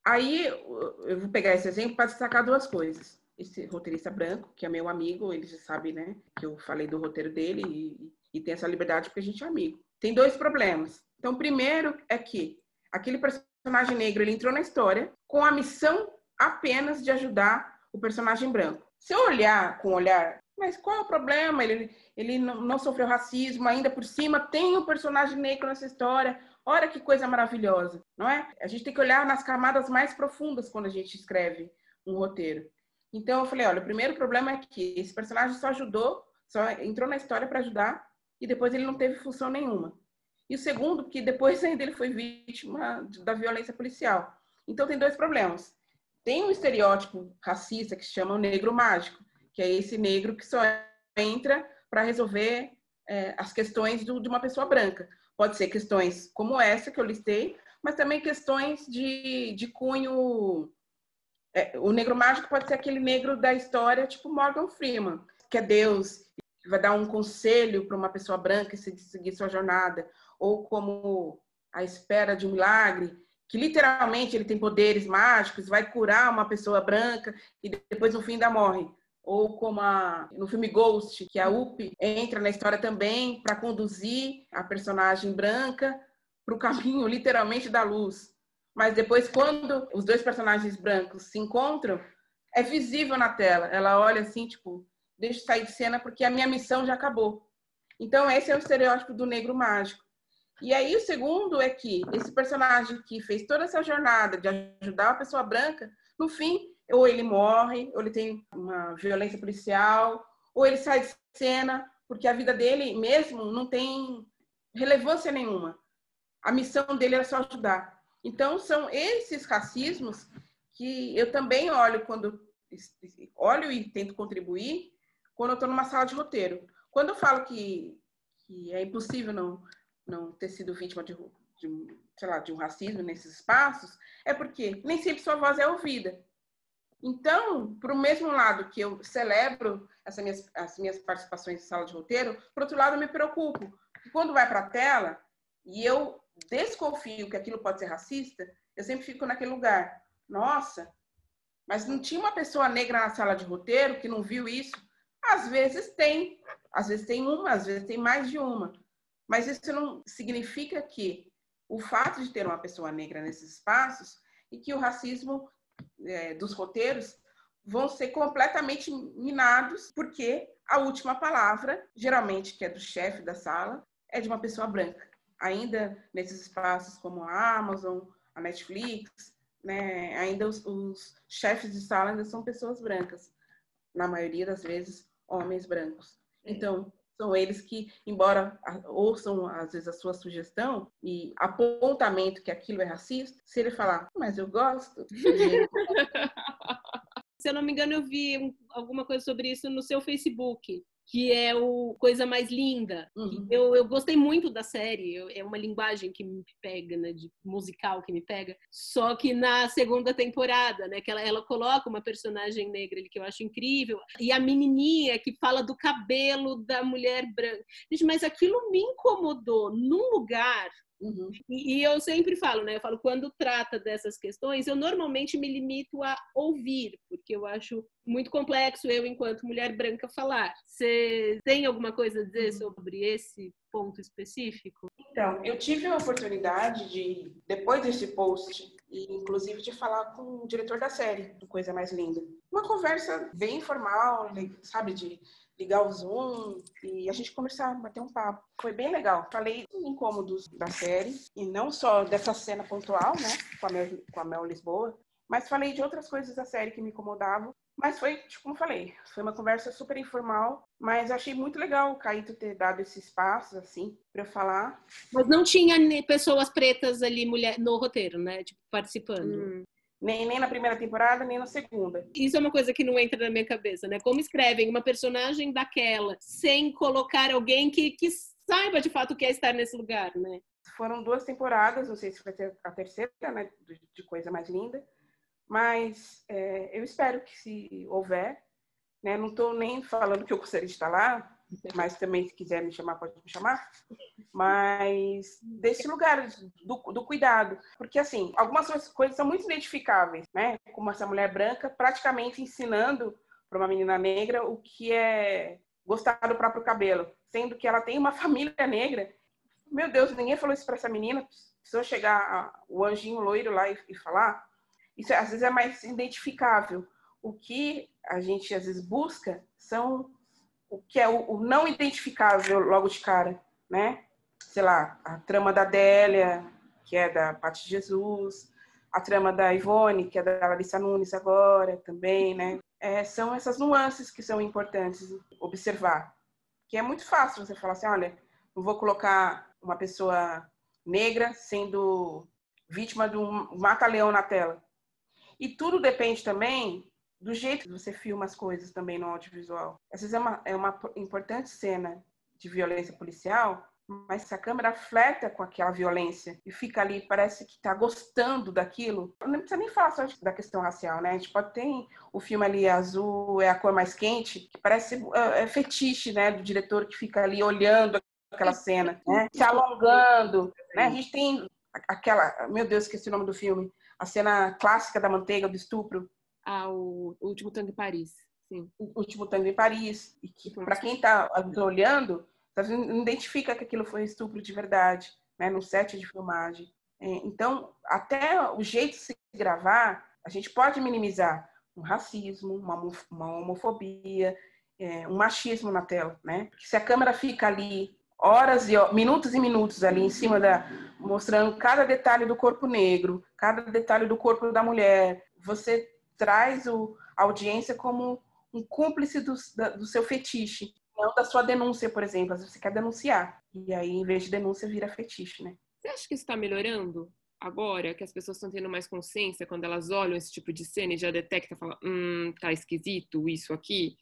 Aí eu vou pegar esse exemplo para destacar duas coisas. Esse roteirista branco, que é meu amigo, ele já sabe, né, que eu falei do roteiro dele e, e tem essa liberdade porque a gente é amigo. Tem dois problemas. Então, primeiro é que aquele personagem negro ele entrou na história com a missão apenas de ajudar o personagem branco. Se eu olhar com um olhar, mas qual é o problema? Ele, ele não, não sofreu racismo, ainda por cima tem um personagem negro nessa história. Olha que coisa maravilhosa, não é? A gente tem que olhar nas camadas mais profundas quando a gente escreve um roteiro. Então eu falei, olha, o primeiro problema é que esse personagem só ajudou, só entrou na história para ajudar e depois ele não teve função nenhuma. E o segundo, que depois ainda ele foi vítima da violência policial. Então tem dois problemas. Tem um estereótipo racista que se chama o negro mágico, que é esse negro que só entra para resolver é, as questões do, de uma pessoa branca. Pode ser questões como essa que eu listei, mas também questões de, de cunho. É, o negro mágico pode ser aquele negro da história, tipo Morgan Freeman, que é Deus, que vai dar um conselho para uma pessoa branca seguir sua jornada ou como a espera de um milagre, que literalmente ele tem poderes mágicos, vai curar uma pessoa branca e depois no fim ainda morre. Ou como a, no filme Ghost, que a Up entra na história também para conduzir a personagem branca para o caminho literalmente da luz. Mas depois, quando os dois personagens brancos se encontram, é visível na tela. Ela olha assim, tipo, deixa eu sair de cena porque a minha missão já acabou. Então, esse é o estereótipo do negro mágico. E aí, o segundo é que esse personagem que fez toda essa jornada de ajudar a pessoa branca, no fim, ou ele morre, ou ele tem uma violência policial, ou ele sai de cena, porque a vida dele mesmo não tem relevância nenhuma. A missão dele era só ajudar. Então, são esses racismos que eu também olho quando olho e tento contribuir quando eu estou numa sala de roteiro. Quando eu falo que, que é impossível não não ter sido vítima de, de, sei lá, de um racismo nesses espaços, é porque nem sempre sua voz é ouvida. Então, por o mesmo lado que eu celebro essas minhas, as minhas participações em sala de roteiro, por outro lado, eu me preocupo. Quando vai para a tela e eu desconfio que aquilo pode ser racista, eu sempre fico naquele lugar. Nossa, mas não tinha uma pessoa negra na sala de roteiro que não viu isso? Às vezes tem. Às vezes tem uma, às vezes tem mais de uma. Mas isso não significa que o fato de ter uma pessoa negra nesses espaços e que o racismo é, dos roteiros vão ser completamente minados, porque a última palavra, geralmente que é do chefe da sala, é de uma pessoa branca. Ainda nesses espaços como a Amazon, a Netflix, né, ainda os, os chefes de sala ainda são pessoas brancas, na maioria das vezes homens brancos. Então, são eles que, embora ouçam às vezes a sua sugestão e apontamento que aquilo é racista, se ele falar, mas eu gosto. se eu não me engano, eu vi alguma coisa sobre isso no seu Facebook que é o Coisa Mais Linda. Uhum. Eu, eu gostei muito da série, eu, é uma linguagem que me pega, né, de musical que me pega. Só que na segunda temporada, né, que ela, ela coloca uma personagem negra ali que eu acho incrível, e a menininha que fala do cabelo da mulher branca. Gente, mas aquilo me incomodou num lugar Uhum. E, e, eu sempre falo, né? Eu falo, quando trata dessas questões, eu normalmente me limito a ouvir, porque eu acho muito complexo eu, enquanto mulher branca, falar. Você tem alguma coisa a dizer uhum. sobre esse ponto específico? Então, eu tive a oportunidade de, depois desse post, e inclusive de falar com o diretor da série, do Coisa Mais Linda. Uma conversa bem informal, sabe, de ligar o Zoom e a gente conversar, bater um papo. Foi bem legal. Falei incômodos da série, e não só dessa cena pontual, né, com a Mel, com a Mel Lisboa, Mas falei de outras coisas da série que me incomodavam. Mas foi, tipo, como falei, foi uma conversa super informal, mas achei muito legal o Caíto ter dado esse espaço, assim, para falar. Mas não tinha pessoas pretas ali mulher, no roteiro, né? Tipo, participando. Hum, nem, nem na primeira temporada, nem na segunda. Isso é uma coisa que não entra na minha cabeça, né? Como escrevem uma personagem daquela sem colocar alguém que, que saiba de fato o que é estar nesse lugar, né? Foram duas temporadas, não sei se vai ter a terceira, né, de de coisa mais linda, mas é, eu espero que se houver, né, não estou nem falando que eu gostaria de estar lá, mas também se quiser me chamar, pode me chamar, mas desse lugar do, do cuidado, porque assim, algumas coisas- são muito identificáveis, né, como essa mulher branca praticamente ensinando para uma menina negra o que é gostar do próprio cabelo, sendo que ela tem uma família negra meu Deus, ninguém falou isso para essa menina. Precisou chegar a- o anjinho loiro lá e, e falar. Isso às vezes é mais identificável. O que a gente às vezes busca são o que é o, o não identificável logo de cara, né? Sei lá, a trama da Délia, que é da Paty Jesus, a trama da Ivone, que é da Larissa Nunes agora também, né? É, são essas nuances que são importantes observar. Que é muito fácil você falar assim, olha, não vou colocar uma pessoa negra sendo vítima de um mata-leão na tela. E tudo depende também do jeito que você filma as coisas também no audiovisual. Às vezes é uma, é uma importante cena de violência policial, mas a câmera flerta com aquela violência e fica ali, parece que está gostando daquilo, não precisa nem falar só da questão racial, né? A gente pode ter o filme ali azul, é a cor mais quente, que parece é, é fetiche, né, do diretor que fica ali olhando aquela cena, né? Se alongando, né? A gente tem aquela, meu Deus, esqueci o nome do filme, a cena clássica da manteiga, do estupro, Ah, o o Último Tango em Paris. Sim. o último tango em Paris, e que para quem está olhando, tá não identifica que aquilo foi estupro de verdade, né? No set de filmagem. É, Então, até o jeito de se gravar, a gente pode minimizar um racismo, uma, homo- uma homofobia, é, um machismo na tela, né? Porque se a câmera fica ali horas e minutos e minutos ali em cima da mostrando cada detalhe do corpo negro, cada detalhe do corpo da mulher, você traz o, a audiência como um cúmplice do, da- do seu fetiche, não da sua denúncia, por exemplo. Às vezes você quer denunciar e aí em vez de denúncia vira fetiche, né? Você acha que isso está melhorando agora? Que as pessoas estão tendo mais consciência quando elas olham esse tipo de cena e já detectam, falam, hum, tá esquisito isso aqui?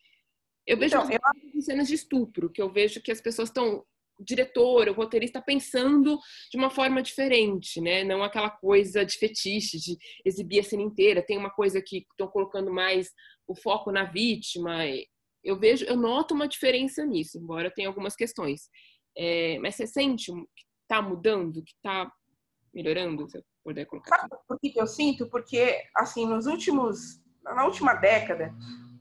Eu vejo Então, eu- cenas de estupro, que eu vejo que as pessoas estão, diretor, o roteirista, pensando de uma forma diferente, né? Não aquela coisa de fetiche, de exibir a cena inteira. Tem uma coisa que estão colocando mais o foco na vítima. Eu vejo, eu noto uma diferença nisso, embora tenha algumas questões. É, mas você sente que está mudando, que está melhorando, se eu puder colocar. Sabe por que eu sinto? Porque, assim, nos últimos, na última década,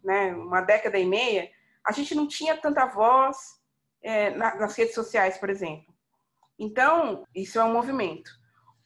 né, uma década e meia, a gente não tinha tanta voz é, na- nas redes sociais, por exemplo. Então, isso é um movimento.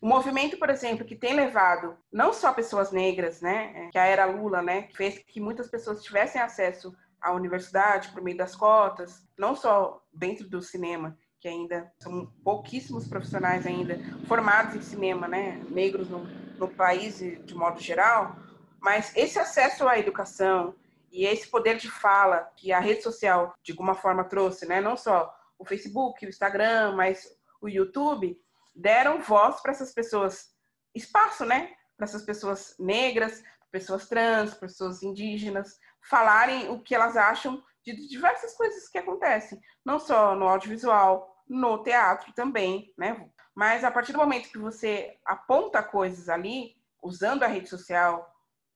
Um movimento, por exemplo, que tem levado não só pessoas negras, né, é, que a era Lula, né, fez que muitas pessoas tivessem acesso à universidade por meio das cotas, não só dentro do cinema, que ainda são pouquíssimos profissionais ainda formados em cinema, né, negros no, no país de modo geral, mas esse acesso à educação e esse poder de fala que a rede social de alguma forma trouxe, né, não só o Facebook, o Instagram, mas o YouTube, deram voz para essas pessoas, espaço, né, para essas pessoas negras, pessoas trans, pessoas indígenas, falarem o que elas acham de diversas coisas que acontecem, não só no audiovisual, no teatro também, né? Mas a partir do momento que você aponta coisas ali, usando a rede social,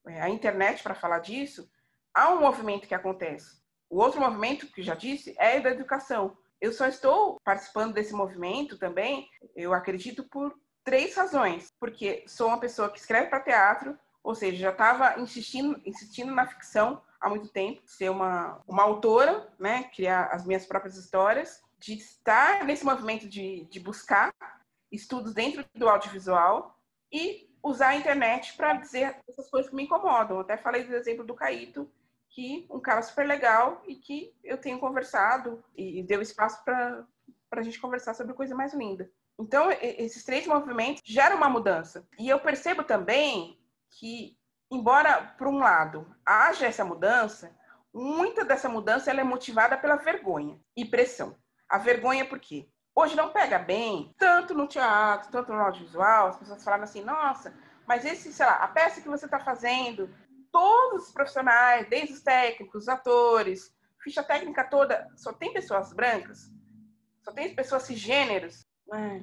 é, a internet para falar disso, há um movimento que acontece. O outro movimento, que já disse, é da educação. Eu só estou participando desse movimento também, eu acredito, por três razões. Porque sou uma pessoa que escreve para teatro, ou seja, já estava insistindo, insistindo na ficção há muito tempo, ser uma, uma autora, né, criar as minhas próprias histórias, de estar nesse movimento de, de buscar estudos dentro do audiovisual e usar a internet para dizer essas coisas que me incomodam. Até falei do exemplo do Caíto, que um cara super legal e que eu tenho conversado e deu espaço para a gente conversar sobre coisa mais linda. Então, esses três movimentos geram uma mudança. E eu percebo também que embora, por um lado, haja essa mudança, muita dessa mudança ela é motivada pela vergonha e pressão. A vergonha por quê? Hoje não pega bem, tanto no teatro, tanto no audiovisual, as pessoas falam assim, nossa, mas esse, sei lá, a peça que você está fazendo, todos os profissionais, desde os técnicos, os atores, ficha técnica toda, só tem pessoas brancas? Só tem pessoas cisgêneros? É,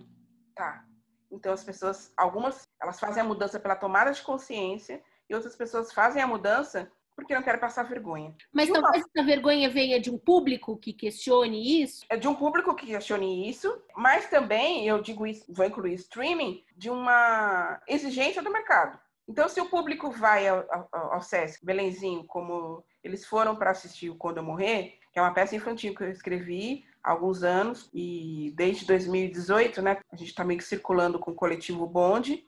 tá. Então as pessoas, algumas, elas fazem a mudança pela tomada de consciência e outras pessoas fazem a mudança porque não querem passar vergonha. Mas uma- talvez essa vergonha venha de um público que questione isso. É de um público que questione isso, mas também, eu digo isso, vou incluir streaming, de uma exigência do mercado. Então, se o público vai ao, ao, Sesc, Belenzinho, como eles foram para assistir o Quando Eu Morrer, que é uma peça infantil que eu escrevi há alguns anos, e desde 2018, né, a gente está meio que circulando com o coletivo Bonde,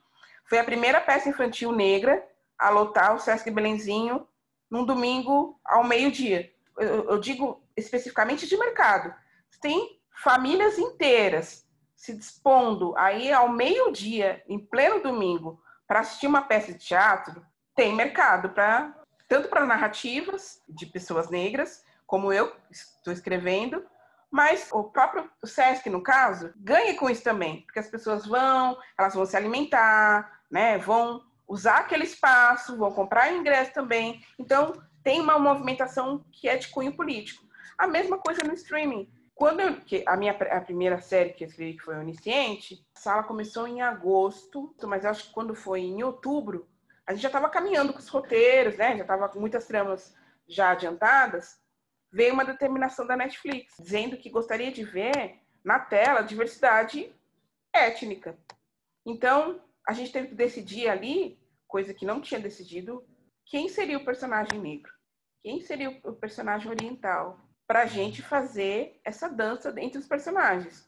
foi a primeira peça infantil negra a lotar o Sesc Belenzinho num domingo ao meio-dia. Eu, eu digo especificamente de mercado. Tem famílias inteiras se dispondo aí ao meio-dia, em pleno domingo, para assistir uma peça de teatro. Tem mercado para tanto para narrativas de pessoas negras, como eu estou escrevendo, mas o próprio Sesc, no caso, ganha com isso também, porque as pessoas vão, elas vão se alimentar, né? Vão usar aquele espaço, vão comprar ingresso também. Então, tem uma movimentação que é de cunho político. A mesma coisa no streaming. Quando eu, a minha a primeira série que eu escrevi, que foi Onisciente, a sala começou em agosto, mas acho que quando foi em outubro, a gente já estava caminhando com os roteiros, né? Já estava com muitas tramas já adiantadas. Veio uma determinação da Netflix dizendo que gostaria de ver na tela diversidade étnica. Então, a gente teve que decidir ali, coisa que não tinha decidido, quem seria o personagem negro, quem seria o personagem oriental, para a gente fazer essa dança entre os personagens.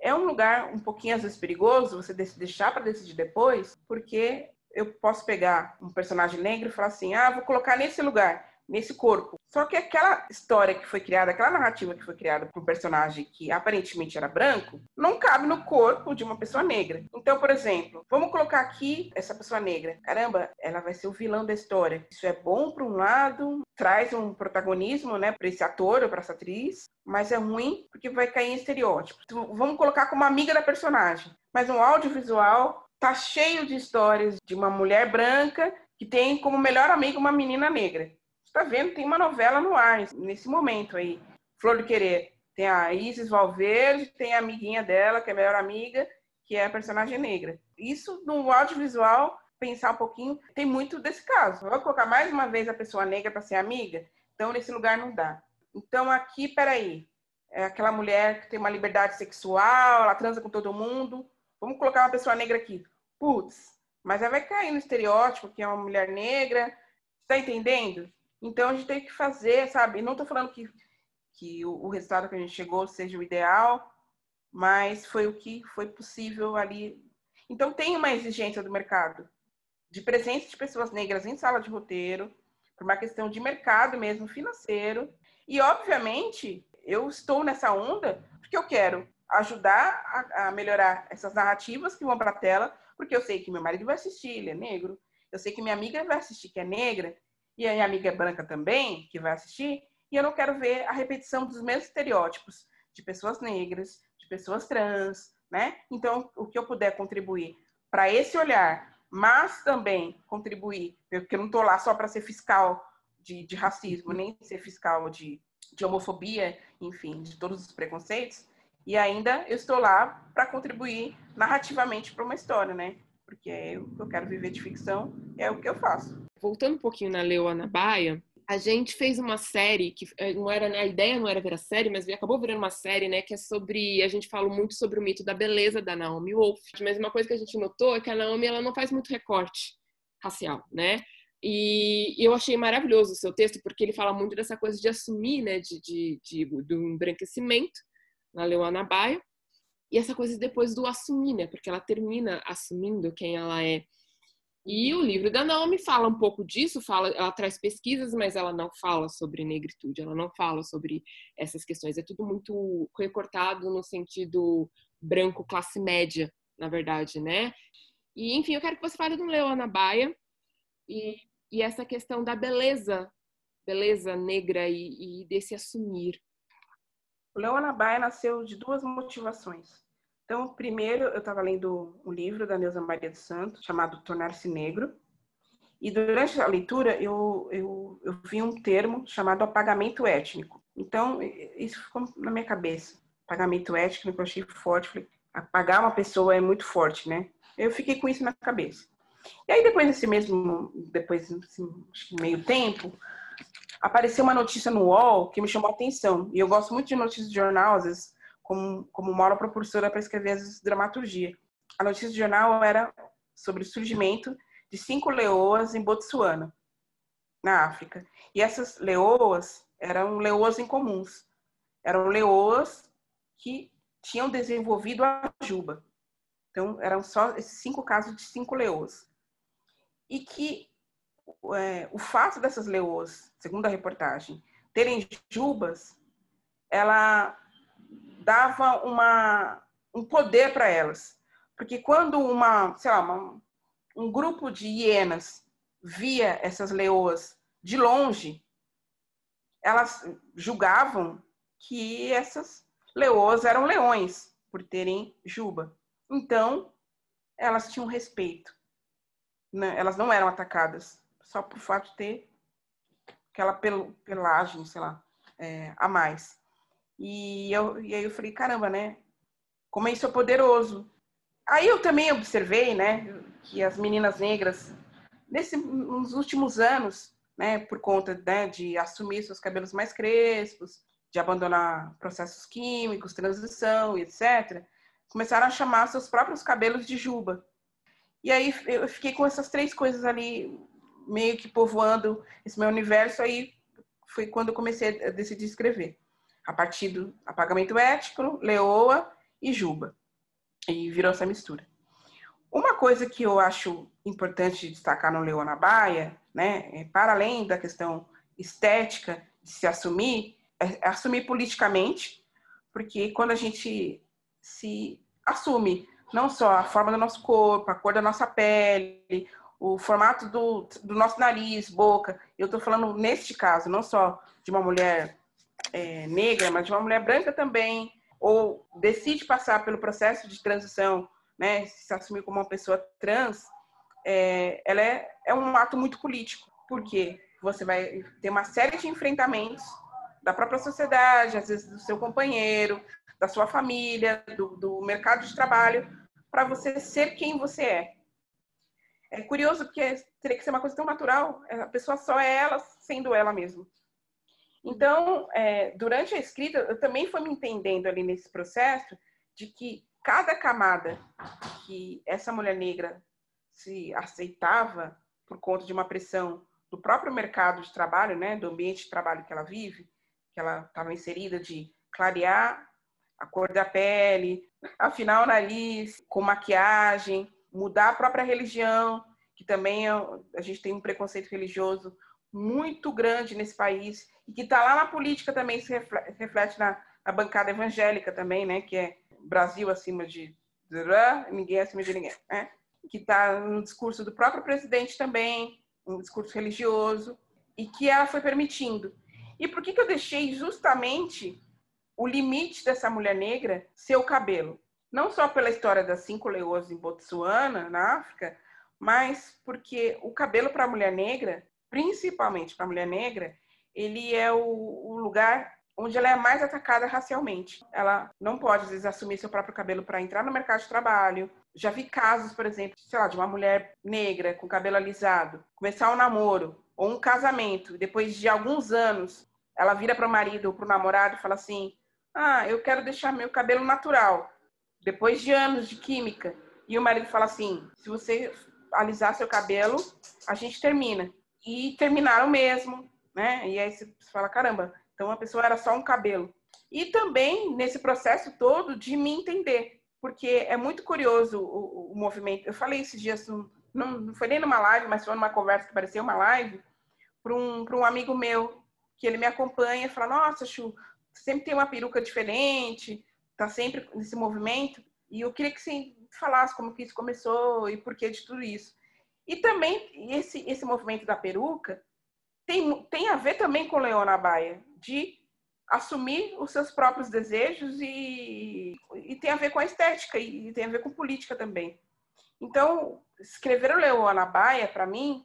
É um lugar um pouquinho às vezes perigoso você deixar para decidir depois, porque eu posso pegar um personagem negro e falar assim: ah, vou colocar nesse lugar, nesse corpo. Só que aquela história que foi criada, aquela narrativa que foi criada para um personagem que aparentemente era branco, não cabe no corpo de uma pessoa negra. Então, por exemplo, vamos colocar aqui essa pessoa negra. Caramba, ela vai ser o vilão da história. Isso é bom por um lado, traz um protagonismo, né, para esse ator ou para essa atriz, mas é ruim porque vai cair em estereótipos. Então, vamos colocar como amiga da personagem. Mas um audiovisual tá cheio de histórias de uma mulher branca que tem como melhor amiga uma menina negra está vendo, tem uma novela no ar nesse momento aí. Flor do Querer. Tem a Isis Valverde, tem a amiguinha dela, que é a melhor amiga, que é a personagem negra. Isso no audiovisual, pensar um pouquinho, tem muito desse caso. Vou colocar mais uma vez a pessoa negra para ser amiga, então nesse lugar não dá. Então aqui, peraí, é aquela mulher que tem uma liberdade sexual, ela transa com todo mundo. Vamos colocar uma pessoa negra aqui. Putz, mas ela vai cair no estereótipo que é uma mulher negra. Está entendendo? Então a gente tem que fazer, sabe? Não estou falando que, que o, o, resultado que a gente chegou seja o ideal, mas foi o que foi possível ali. Então tem uma exigência do mercado de presença de pessoas negras em sala de roteiro, por uma questão de mercado mesmo financeiro. E obviamente eu estou nessa onda porque eu quero ajudar a, a melhorar essas narrativas que vão para a tela, porque eu sei que meu marido vai assistir, ele é negro. Eu sei que minha amiga vai assistir, que é negra e a minha amiga é branca também, que vai assistir, e eu não quero ver a repetição dos mesmos estereótipos de pessoas negras, de pessoas trans, né? Então, o que eu puder contribuir para esse olhar, mas também contribuir, porque eu não estou lá só para ser fiscal de, de, racismo, nem ser fiscal de, de homofobia, enfim, de todos os preconceitos, e ainda eu estou lá para contribuir narrativamente para uma história, né? Porque é o que eu quero viver de ficção, é o que eu faço voltando um pouquinho na Leo Ana Baia, a gente fez uma série que não era a ideia não era ver a série, mas acabou virando uma série, né, que é sobre a gente fala muito sobre o mito da beleza da Naomi Wolf. Mas uma coisa que a gente notou é que a Naomi ela não faz muito recorte racial, né? E eu achei maravilhoso o seu texto porque ele fala muito dessa coisa de assumir, né, de, de, de do embranquecimento na Leona Baia e essa coisa depois do assumir, né? Porque ela termina assumindo quem ela é. E o livro da Naomi fala um pouco disso, fala, ela traz pesquisas, mas ela não fala sobre negritude, ela não fala sobre essas questões. É tudo muito recortado no sentido branco classe média, na verdade, né? E enfim, eu quero que você fale do Leona Baia e e essa questão da beleza, beleza negra e, e desse assumir. O Leona Baia nasceu de duas motivações. Então, primeiro, eu estava lendo um livro da Neuza Maria dos Santos, chamado Tornar-se Negro, e durante a leitura eu, eu, eu vi um termo chamado apagamento étnico. Então, isso ficou na minha cabeça. Apagamento étnico, eu achei forte. Falei, apagar uma pessoa é muito forte, né? Eu fiquei com isso na cabeça. E aí, depois desse mesmo, depois desse meio tempo, apareceu uma notícia no UOL que me chamou a atenção. E eu gosto muito de notícias de jornal, às vezes, como, como uma propulsora para escrever as dramaturgia. A notícia de jornal era sobre o surgimento de cinco leoas em Botsuana, na África. E essas leoas eram leoas incomuns. Eram leoas que tinham desenvolvido a juba. Então, eram só esses cinco casos de cinco leoas. E que é, o fato dessas leoas, segundo a reportagem, terem jubas, ela dava uma, um poder para elas. Porque quando uma, sei lá, uma, um grupo de hienas via essas leoas de longe, elas julgavam que essas leoas eram leões por terem juba. Então, elas tinham respeito. Né? Elas não eram atacadas só por fato de ter aquela pel pelagem, sei lá, é, a mais. E, eu, e aí eu falei, caramba, né? Como isso é poderoso. Aí eu também observei, né, que as meninas negras, nesse, nos últimos anos, né, por conta né, de assumir seus cabelos mais crespos, de abandonar processos químicos, transição etc., começaram a chamar seus próprios cabelos de juba. E aí eu fiquei com essas três coisas ali meio que povoando esse meu universo, aí foi quando eu comecei a decidir escrever. A partir do apagamento ético, leoa e juba. E virou essa mistura. Uma coisa que eu acho importante destacar no Leona Baia, né, é, para além da questão estética de se assumir, é assumir politicamente, porque quando a gente se assume não só a forma do nosso corpo, a cor da nossa pele, o formato do, do nosso nariz, boca. Eu estou falando neste caso, não só de uma mulher é, negra, mas de uma mulher branca também, ou decide passar pelo processo de transição, né, se assumir como uma pessoa trans, é, ela é, é um ato muito político, porque você vai ter uma série de enfrentamentos da própria sociedade, às vezes do seu companheiro, da sua família, do, do mercado de trabalho, para você ser quem você é. É curioso porque teria que ser uma coisa tão natural, a pessoa só é ela sendo ela mesma. Então, é, durante a escrita, eu também fui me entendendo ali nesse processo de que cada camada que essa mulher negra se aceitava por conta de uma pressão do próprio mercado de trabalho, né, do ambiente de trabalho que ela vive, que ela estava inserida de clarear a cor da pele, afinar o nariz com maquiagem, mudar a própria religião, que também é, a gente tem um preconceito religioso muito grande nesse país e que está lá na política também se reflete na, na, bancada evangélica também, né? Que é Brasil acima de ninguém acima de ninguém, né? Que está no discurso do próprio presidente também, um discurso religioso e que ela foi permitindo. E por que que eu deixei justamente o limite dessa mulher negra ser o cabelo? não só pela história das cinco leoas em Botsuana, na África, mas porque o cabelo para a mulher negra, principalmente para a mulher negra, ele é o, o, lugar onde ela é mais atacada racialmente. Ela não pode, às vezes, assumir seu próprio cabelo para entrar no mercado de trabalho. Já vi casos, por exemplo, sei lá, de uma mulher negra com cabelo alisado começar um namoro ou um casamento, depois de alguns anos, ela vira para o marido ou para o namorado e fala assim: Ah, eu quero deixar meu cabelo natural depois de anos de química, e o marido fala assim: se você alisar seu cabelo, a gente termina. E terminaram mesmo, né? E aí você fala: caramba, então a pessoa era só um cabelo. E também nesse processo todo de me entender, porque é muito curioso o, o movimento. Eu falei esses dias, não, não foi nem numa live, mas foi numa conversa que parecia uma live, para um, um amigo meu, que ele me acompanha e fala: Nossa, Chu, sempre tem uma peruca diferente, está sempre nesse movimento. E eu queria que você falasse como que isso começou e por que de tudo isso. E também esse, esse movimento da peruca tem, tem a ver também com Leona Baia, de assumir os seus próprios desejos e, e tem a ver com a estética e tem a ver com política também. Então, escrever o Leona Baia, para mim,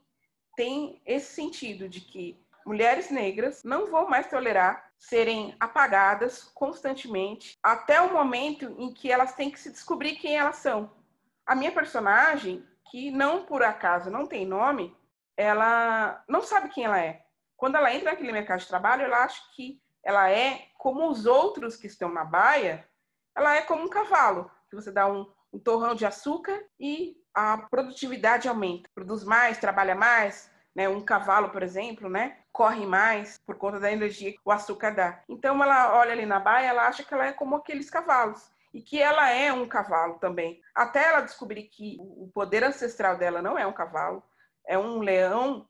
tem esse sentido de que mulheres negras não vão mais tolerar serem apagadas constantemente até o momento em que elas têm que se descobrir quem elas são. A minha personagem, que não por acaso não tem nome, ela não sabe quem ela é. Quando ela entra naquele mercado de trabalho, ela acha que ela é como os outros que estão na baia, ela é como um cavalo, que você dá um, um torrão de açúcar e a produtividade aumenta. Produz mais, trabalha mais, né? Um cavalo, por exemplo, né? Corre mais por conta da energia que o açúcar dá. Então ela olha ali na baia, ela acha que ela é como aqueles cavalos e que ela é um cavalo também. Até ela descobrir que o poder ancestral dela não é um cavalo, é um leão,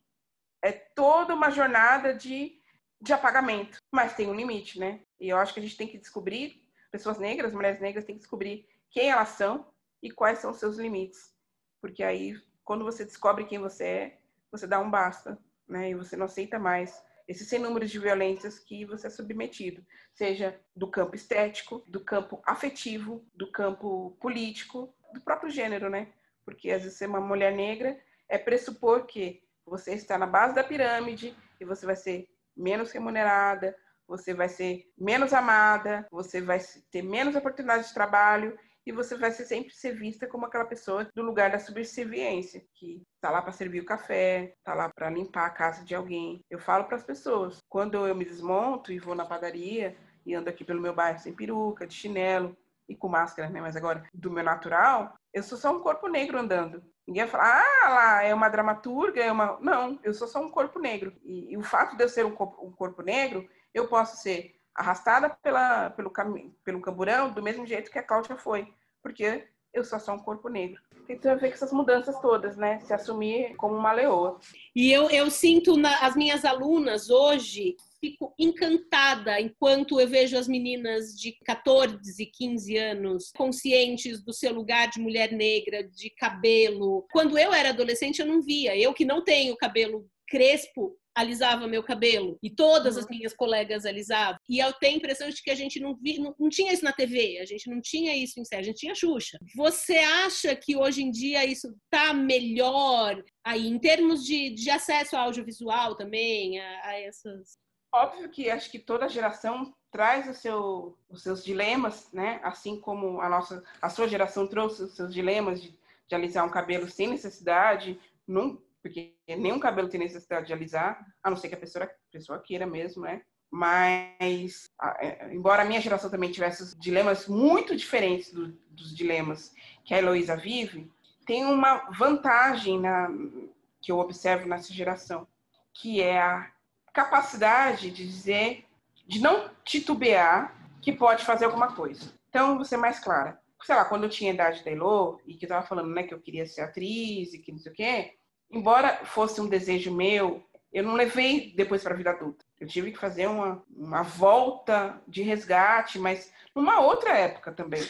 é toda uma jornada de de apagamento, mas tem um limite, né? E eu acho que a gente tem que descobrir, pessoas negras, mulheres negras, têm que descobrir quem elas são e quais são os seus limites. Porque aí, quando você descobre quem você é, você dá um basta, né? E você não aceita mais esses sem números de violências que você é submetido, seja do campo estético, do campo afetivo, do campo político, do próprio gênero, né? Porque às vezes ser uma mulher negra é pressupor que você está na base da pirâmide e você vai ser menos remunerada, você vai ser menos amada, você vai ter menos oportunidade de trabalho e você vai ser sempre ser vista como aquela pessoa do lugar da subserviência, que tá lá para servir o café, tá lá para limpar a casa de alguém. Eu falo para as pessoas, quando eu me desmonto e vou na padaria e ando aqui pelo meu bairro sem peruca, de chinelo e com máscara, né, mas agora do meu natural, eu sou só um corpo negro andando. Ninguém vai falar, ah, lá é uma dramaturga, é uma. Não, eu sou só um corpo negro. E, e o fato de eu ser um corpo, um corpo, negro, eu posso ser arrastada pela, pelo, cam... pelo camburão do mesmo jeito que a Cláudia foi, porque eu sou só um corpo negro. Tem tudo a ver com essas mudanças todas, né? Se assumir como uma leoa. E eu, eu sinto nas as minhas alunas hoje fico encantada enquanto eu vejo as meninas de 14 e 15 anos conscientes do seu lugar de mulher negra, de cabelo. Quando eu era adolescente, eu não via. Eu que não tenho cabelo crespo, alisava meu cabelo e todas as minhas colegas alisavam. E eu tenho a impressão de que a gente não, vi, não, não, tinha isso na TV, a gente não tinha isso em série, a gente tinha Xuxa. Você acha que hoje em dia isso tá melhor aí em termos de, de acesso ao audiovisual também, a, a essas Óbvio que acho que toda geração traz o seu, os seus dilemas, né? Assim como a nossa, a sua geração trouxe os seus dilemas de, de alisar um cabelo sem necessidade, num, porque nenhum cabelo tem necessidade de alisar, a não ser que a pessoa, a pessoa queira mesmo, né? Mas, é, embora a minha geração também tivesse dilemas muito diferentes do, dos dilemas que a Heloísa vive, tem uma vantagem na, que eu observo nessa geração, que é a capacidade de dizer, de não titubear que pode fazer alguma coisa. Então, ser mais clara. Sei lá, quando eu tinha a idade da Elo, e que eu tava falando, né, que eu queria ser atriz e que não sei o quê, embora fosse um desejo meu, eu não levei depois para a vida adulta. Eu tive que fazer uma, uma volta de resgate, mas numa outra época também.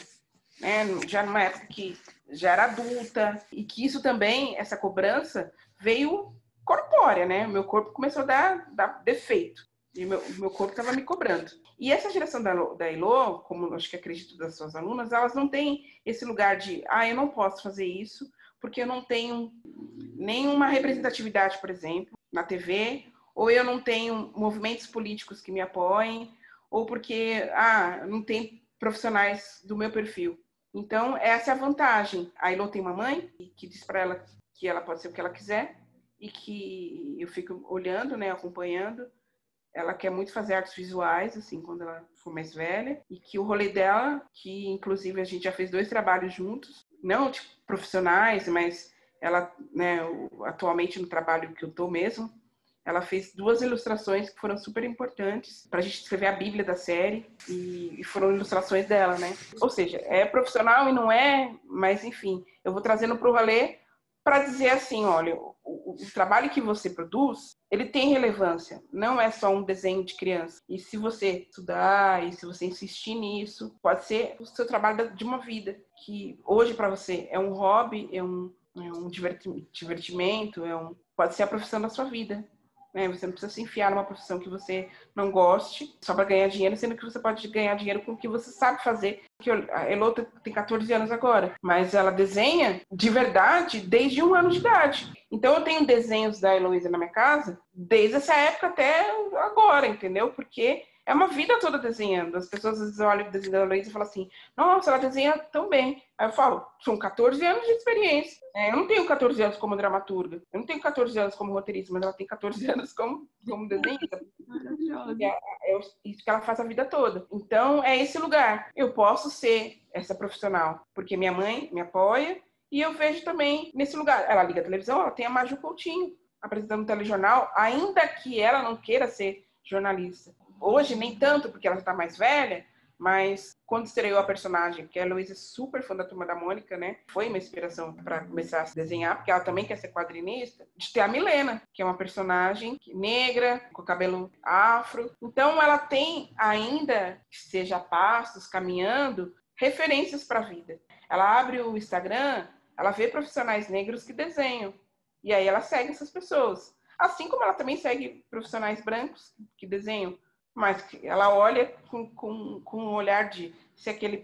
Né? Já numa época que já era adulta, e que isso também, essa cobrança, veio corpórea, né? Meu corpo começou a dar, dar defeito. E meu, meu corpo estava me cobrando. E essa geração da, da Elo, como acho que acredito das suas alunas, elas não têm esse lugar de, ah, eu não posso fazer isso, porque eu não tenho nenhuma representatividade, por exemplo, na TV, ou eu não tenho movimentos políticos que me apoiem, ou porque, ah, não tem profissionais do meu perfil. Então, essa é a vantagem. A Elo tem uma mãe que diz para ela que ela pode ser o que ela quiser, e que eu fico olhando, né, acompanhando. Ela quer muito fazer artes visuais, assim, quando ela for mais velha, e que o rolê dela, que inclusive a gente já fez dois trabalhos juntos, não tipo profissionais, mas ela, né, atualmente no trabalho que eu tô mesmo, ela fez duas ilustrações que foram super importantes para a gente escrever a Bíblia da série e, foram ilustrações dela, né? Ou seja, é profissional e não é, mas enfim, eu vou trazendo para o rolê para dizer assim, olha, o, o, trabalho que você produz, ele tem relevância, não é só um desenho de criança. E se você estudar e se você insistir nisso, pode ser o seu trabalho de uma vida, que hoje para você é um hobby, é um, é um diverti- divertimento, é um, pode ser a profissão da sua vida. Né? Você não precisa se enfiar numa profissão que você não goste só para ganhar dinheiro, sendo que você pode ganhar dinheiro com o que você sabe fazer. Que a Elo tem 14 anos agora, mas ela desenha de verdade desde um ano de idade. Então eu tenho desenhos da Heloísa na minha casa desde essa época até agora, entendeu? Porque é uma vida toda desenhando. As pessoas às vezes olham o desenho da Heloísa e falam assim: nossa, ela desenha tão bem. Aí eu falo: são 14 anos de experiência. É, eu não tenho 14 anos como dramaturga, eu não tenho 14 anos como roteirista, mas ela tem 14 anos como, como desenhista. Maravilhosa. É isso que ela faz a vida toda. Então, é esse lugar. Eu posso ser essa profissional, porque minha mãe me apoia e eu vejo também nesse lugar. Ela liga a televisão, ela tem a Maju Coutinho apresentando o telejornal, ainda que ela não queira ser jornalista. Hoje, nem tanto, porque ela está mais velha, mas quando estreou a personagem, que a Heloísa é super fã da Turma da Mônica, né? Foi uma inspiração para começar a se desenhar, porque ela também quer ser quadrinista, de ter a Milena, que é uma personagem negra, com cabelo afro. Então ela tem ainda, que seja passos, caminhando, referências para a vida. Ela abre o Instagram, ela vê profissionais negros que desenham. E aí ela segue essas pessoas. Assim como ela também segue profissionais brancos que desenham mas ela olha com, com, com um olhar de se aquele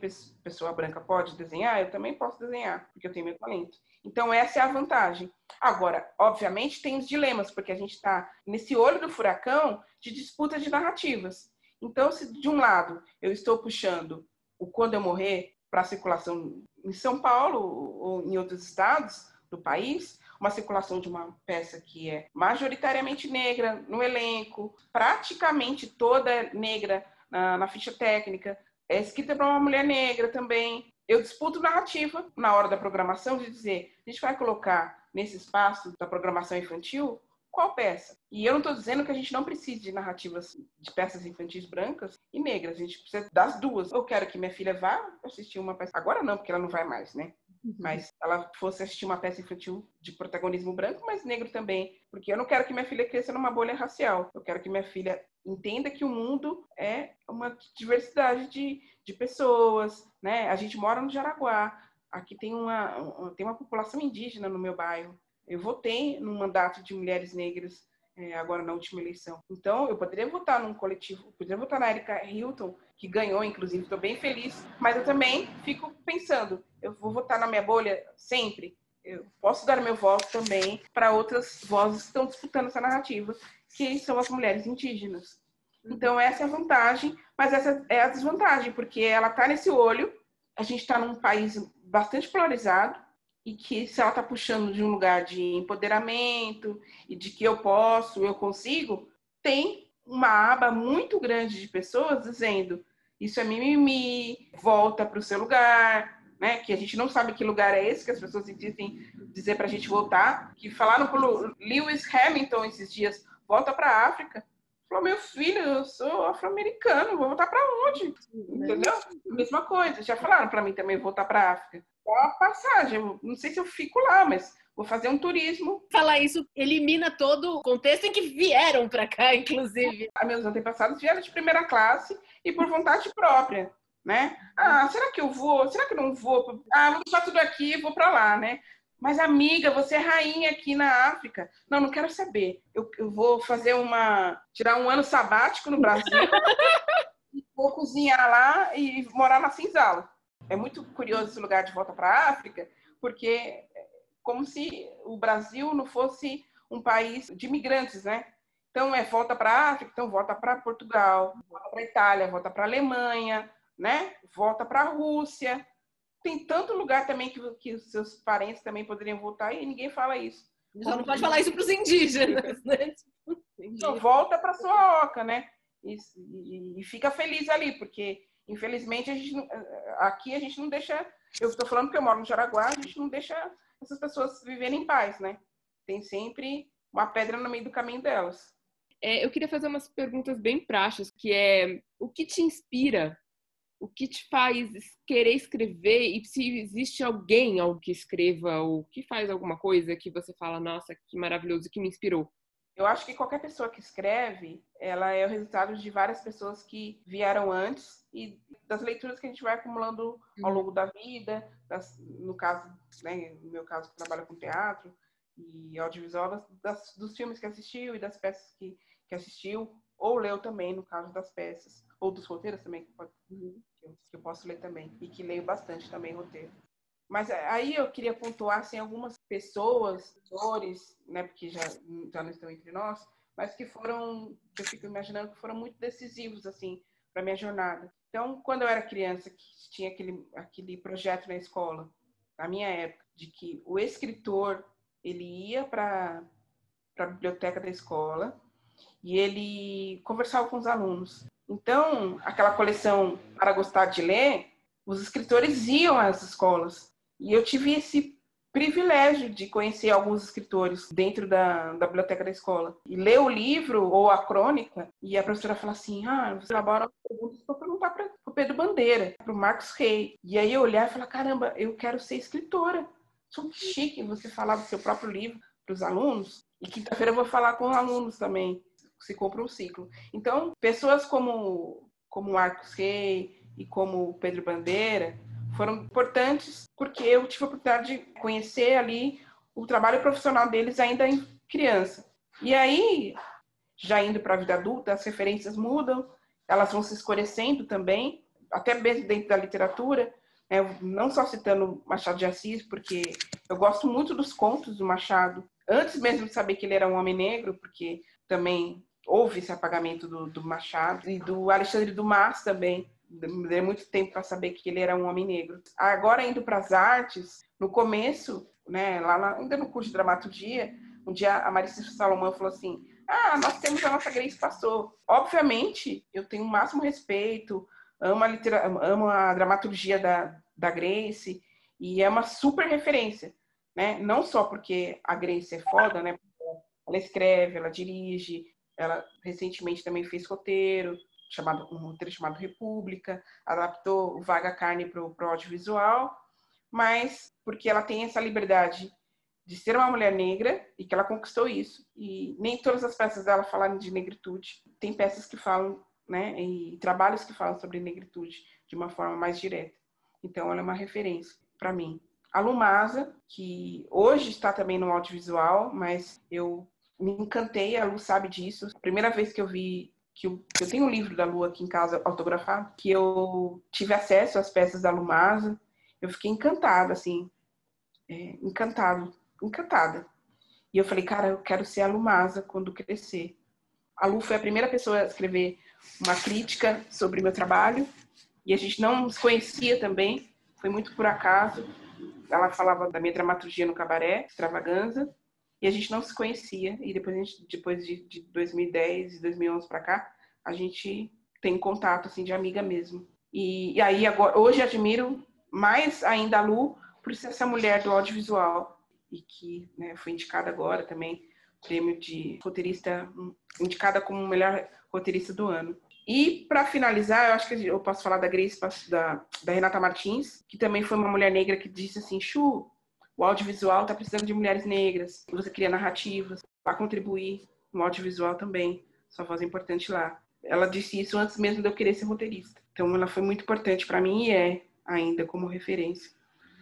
pessoa branca pode desenhar, eu também posso desenhar, porque eu tenho meu talento. Então, essa é a vantagem. Agora, obviamente, tem os dilemas, porque a gente está nesse olho do furacão de disputa de narrativas. Então, se de um lado eu estou puxando o Quando Eu Morrer para a circulação em São Paulo ou em outros estados do país, uma circulação de uma peça que é majoritariamente negra no elenco, praticamente toda negra na, na ficha técnica, é escrita para uma mulher negra também. Eu disputo narrativa na hora da programação de dizer, a gente vai colocar nesse espaço da programação infantil qual peça? E eu não estou dizendo que a gente não precise de narrativas de peças infantis brancas e negras. A gente precisa das duas. Eu quero que minha filha vá assistir uma peça. Agora não, porque ela não vai mais, né? Mas ela fosse assistir uma peça infantil de protagonismo branco, mas negro também, porque eu não quero que minha filha cresça numa bolha racial. Eu quero que minha filha entenda que o mundo é uma diversidade de, de pessoas, né? A gente mora no Jaraguá, aqui tem uma, tem uma população indígena no meu bairro. Eu votei no mandato de mulheres negras é, agora na última eleição. Então, eu poderia votar num coletivo, poderia votar na Erika Hilton, que ganhou, inclusive, estou bem feliz, mas eu também fico pensando, eu vou votar na minha bolha sempre? Eu posso dar meu voto também para outras vozes que estão disputando essa narrativa, que são as mulheres indígenas. Então, essa é a vantagem, mas essa é a desvantagem, porque ela está nesse olho, a gente está num país bastante polarizado, e que se ela está puxando de um lugar de empoderamento e de que eu posso, eu consigo, tem uma aba muito grande de pessoas dizendo isso é mimimi, volta para o seu lugar, né? Que a gente não sabe que lugar é esse, que as pessoas insistem dizer para a gente voltar, que falaram para Lewis Hamilton esses dias, volta para a África. Falou, meu filho, eu sou afro-americano, vou voltar para onde? Entendeu? Mesma coisa, já falaram para mim também voltar para a África a passagem. Não sei se eu fico lá, mas vou fazer um turismo. Falar isso elimina todo o contexto em que vieram para cá, inclusive. A meus antepassados vieram de primeira classe e por vontade própria, né? Ah, será que eu vou? Será que eu não vou? Ah, vou deixar tudo aqui e vou para lá, né? Mas, amiga, você é rainha aqui na África. Não, não quero saber. Eu, eu vou fazer uma. tirar um ano sabático no Brasil. vou cozinhar lá e morar na cinzala. É muito curioso esse lugar de volta para a África, porque é como se o Brasil não fosse um país de imigrantes, né? Então é volta para a África, então volta para Portugal, volta para a Itália, volta para a Alemanha, né? Volta para a Rússia. Tem tanto lugar também que, que os seus parentes também poderiam voltar e ninguém fala isso. Já não pode falar isso para os indígenas, né? Então, volta para sua oca, né? E, e, e, fica feliz ali, porque Infelizmente, a gente, aqui a gente não deixa. Eu estou falando que eu moro no Jaraguá, a gente não deixa essas pessoas viverem em paz, né? Tem sempre uma pedra no meio do caminho delas. É, eu queria fazer umas perguntas bem práticas, que é o que te inspira? O que te faz querer escrever? E se existe alguém algo que escreva ou que faz alguma coisa que você fala, nossa, que maravilhoso, que me inspirou? Eu acho que qualquer pessoa que escreve, ela é o resultado de várias pessoas que vieram antes e das leituras que a gente vai acumulando ao longo da vida, das- no caso, né, no meu caso, que trabalho com teatro e audiovisual, das- das- dos filmes que assistiu e das peças que, que assistiu, ou leu também, no caso das peças, ou dos roteiros também, que, pode- que eu, que eu posso ler também, e que leio bastante também roteiro. Mas é, aí eu queria pontuar assim, algumas pessoas, autores, né, porque já, já não estão entre nós, mas que foram, que eu fico imaginando que foram muito decisivos assim para minha jornada. Então, quando eu era criança, tinha aquele aquele projeto na escola, na minha época, de que o escritor ele ia para a biblioteca da escola e ele conversava com os alunos. Então, aquela coleção para gostar de ler, os escritores iam às escolas. E eu tive esse privilégio de conhecer alguns escritores dentro da, da biblioteca da escola. E ler o livro ou a crônica, e a professora fala assim: ah, você elabora perguntas para o Pedro Bandeira, para o Marcos Rey. E aí eu olhar e falar: caramba, eu quero ser escritora. Sou que chique você falar do seu próprio livro para os alunos. E quinta-feira eu vou falar com alunos também, se compra um ciclo. Então, pessoas como, como Marcos Rey e como Pedro Bandeira foram importantes porque eu tive a oportunidade de conhecer ali o trabalho profissional deles ainda em criança. E aí, já indo para a vida adulta, as referências mudam, elas vão se escurecendo também, até mesmo dentro da literatura, né? não só citando Machado de Assis, porque eu gosto muito dos contos do Machado, antes mesmo de saber que ele era um homem negro, porque também houve esse apagamento do, do Machado, e do Alexandre Dumas também, demorei muito tempo para saber que ele era um homem negro. Agora, indo para as artes, no começo, né, lá ainda no curso de dramaturgia, um dia a Marisa Salomão falou assim: Ah, nós temos a nossa Grace Passou. Obviamente, eu tenho o máximo respeito, amo a, litera, amo a dramaturgia da, da Grace, e é uma super referência. Né? Não só porque a Grace é foda, né? Ela escreve, ela dirige, ela recentemente também fez roteiro, chamado, um roteiro chamado República, adaptou Vaga Carne para o audiovisual, mas porque ela tem essa liberdade de ser uma mulher negra e que ela conquistou isso. E nem todas as peças dela falam de negritude. Tem peças que falam, né, e trabalhos que falam sobre negritude de uma forma mais direta. Então, ela é uma referência para mim. A Lumasa, que hoje está também no audiovisual, mas eu me encantei, a Lu sabe disso. A primeira vez que eu vi que eu, que eu tenho um livro da Lu aqui em casa autografado, que eu tive acesso às peças da Lumasa, eu fiquei encantada, assim, é, encantado, encantada. E eu falei, cara, eu quero ser a Lumasa quando crescer. A Lu foi a primeira pessoa a escrever uma crítica sobre meu trabalho, e a gente não se conhecia também, foi muito por acaso. Ela falava da minha dramaturgia no cabaré, extravaganza, e a gente não se conhecia. E depois, gente, depois de, de 2010 e 2011 para cá, a gente tem contato assim de amiga mesmo. E, e aí agora, hoje admiro mais ainda a Lu por ser essa mulher do audiovisual e que né, foi indicada agora também prêmio de roteirista indicada como melhor roteirista do ano. E para finalizar, eu acho que eu posso falar da Grace da, da Renata Martins, que também foi uma mulher negra que disse assim, Chu, o audiovisual está precisando de mulheres negras. Você cria narrativas para contribuir no audiovisual também. Sua voz é importante lá. Ela disse isso antes mesmo de eu querer ser roteirista. Então ela foi muito importante para mim e é ainda como referência.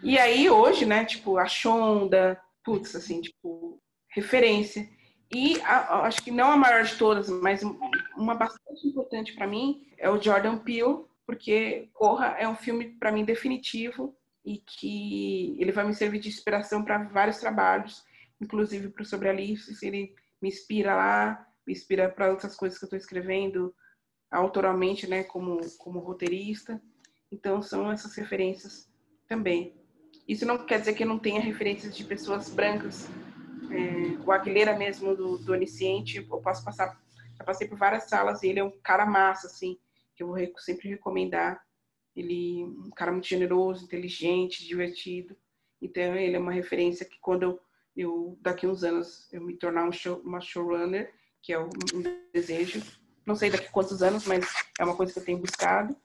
E aí hoje, né, tipo a Shonda, putz, assim, tipo referência. E a, acho que não a maior de todas, mas uma bastante importante para mim é o Jordan Peele, porque Corra é um filme para mim definitivo e que ele vai me servir de inspiração para vários trabalhos, inclusive para o Sobre Alice, ele me inspira lá, me inspira para outras coisas que eu estou escrevendo autoralmente, né, como, como roteirista. Então, são essas referências também. Isso não quer dizer que não tenha referências de pessoas brancas. É, o Aguilera mesmo, do, do Onisciente, eu posso passar, eu passei por várias salas e ele é um cara massa, assim, que eu vou sempre recomendar ele um cara muito generoso, inteligente, divertido. Então ele é uma referência que quando eu, eu daqui uns anos eu me tornar um show, uma showrunner, que é um desejo, não sei daqui quantos anos, mas é uma coisa que eu tenho buscado.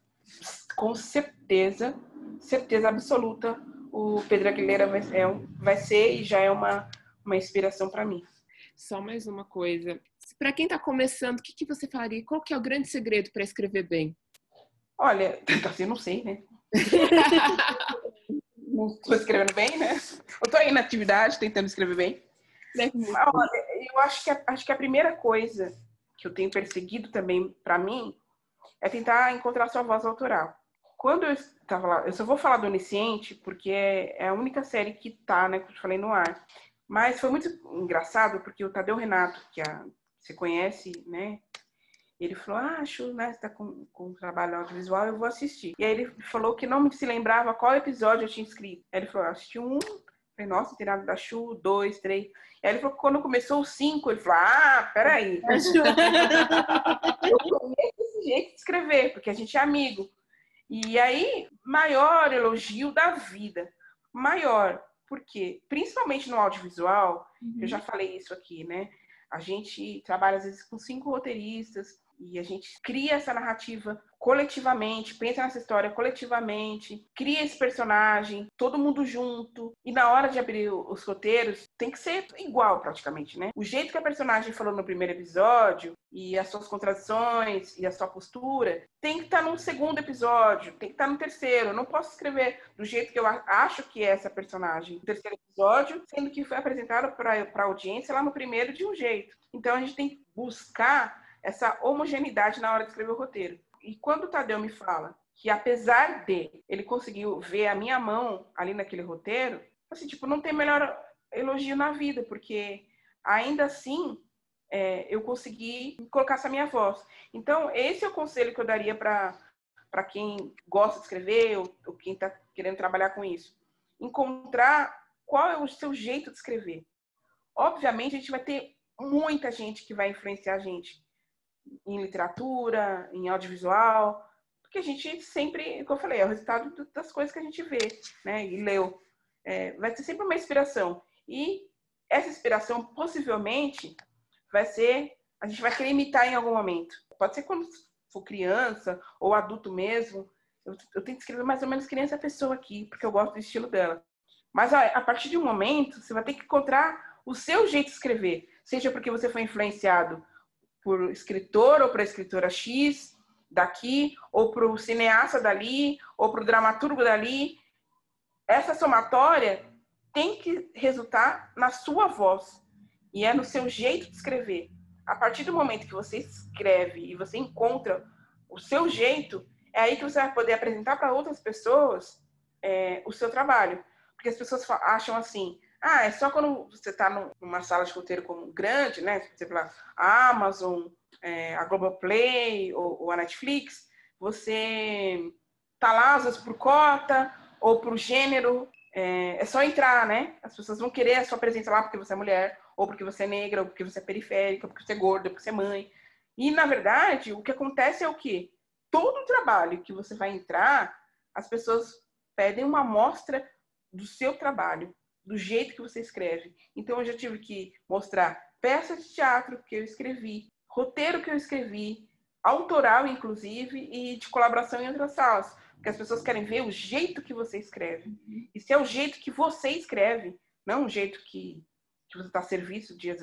Com certeza, certeza absoluta, o Pedro Aguilera vai, é vai ser e já é uma, uma inspiração para mim. Só mais uma coisa. Para quem está começando, o que, que você falaria? Qual que é o grande segredo para escrever bem? Olha, assim, não sei, né? não estou escrevendo bem, né? Eu estou aí na atividade, tentando escrever bem. Né? Olha, eu acho que, a, acho que a primeira coisa que eu tenho perseguido também para mim é tentar encontrar sua voz autoral. Quando eu estava lá, eu só vou falar do Onisciente porque é, é a única série que tá, né, que eu te falei no ar. Mas foi muito engraçado porque o Tadeu Renato, que a, você conhece, né? Ele falou, ah, acho, né, você tá com, com trabalho audiovisual, eu vou assistir. E aí ele falou que não se lembrava qual episódio eu tinha inscrito. Aí ele falou, ah, assisti um, falei, nossa, tem nada da Chu, dois, três. Aí ele falou que quando começou o cinco, ele falou, ah, peraí. eu conheço esse jeito de escrever, porque a gente é amigo. E aí, maior elogio da vida. Maior, porque, principalmente no audiovisual, Uhum. eu já falei isso aqui, né? A gente trabalha, às vezes, com cinco roteiristas e a gente cria essa narrativa coletivamente, pensa nessa história coletivamente, cria esse personagem, todo mundo junto. E na hora de abrir os roteiros, tem que ser igual praticamente, né? O jeito que a personagem falou no primeiro episódio e as suas contradições e a sua postura tem que estar no segundo episódio, tem que estar no terceiro. Eu não posso escrever do jeito que eu acho que é essa personagem no terceiro episódio, sendo que foi apresentado para a audiência lá no primeiro de um jeito. Então a gente tem que buscar essa homogeneidade na hora de escrever o roteiro. E quando o Tadeu me fala que apesar de ele conseguiu ver a minha mão ali naquele roteiro, assim, tipo, não tem melhor elogio na vida, porque ainda assim é, eu consegui colocar essa minha voz. Então, esse é o conselho que eu daria para quem gosta de escrever ou, ou quem está querendo trabalhar com isso. Encontrar qual é o seu jeito de escrever. Obviamente, a gente vai ter muita gente que vai influenciar a gente em literatura, em audiovisual, porque a gente sempre, como eu falei, é o resultado do- das coisas que a gente vê, né, e leu. É, vai ser sempre uma inspiração. E essa inspiração, possivelmente, vai ser, a gente vai querer imitar em algum momento. Pode ser quando for criança ou adulto mesmo. Eu, eu tenho escrever mais ou menos nem essa pessoa aqui, porque eu gosto do estilo dela. Mas a, a partir de um momento, você vai ter que encontrar o seu jeito de escrever. Seja porque você foi influenciado por escritor ou para escritora X daqui, ou para o cineasta dali, ou para o dramaturgo dali. Essa somatória tem que resultar na sua voz e é no seu jeito de escrever. A partir do momento que você escreve e você encontra o seu jeito, é aí que você vai poder apresentar para outras pessoas é, o seu trabalho. Porque as pessoas acham assim, ah, é só quando você está numa sala de roteiro como grande, né? Por exemplo, a Amazon, é, a Globoplay ou, ou a Netflix, você tá lá, às vezes, por cota ou por gênero. É, é só entrar, né? As pessoas vão querer a sua presença lá porque você é mulher, ou porque você é negra, ou porque você é periférica, ou porque você é gorda, ou porque você é mãe. E, na verdade, o que acontece é o quê? Todo o trabalho que você vai entrar, as pessoas pedem uma amostra do seu trabalho, do jeito que você escreve. Então, eu já tive que mostrar peça de teatro que eu escrevi, roteiro que eu escrevi, autoral, inclusive, e de colaboração em outras salas. Porque as pessoas querem ver o jeito que você escreve. E se é o jeito que você escreve, não o jeito que, que você está a serviço de,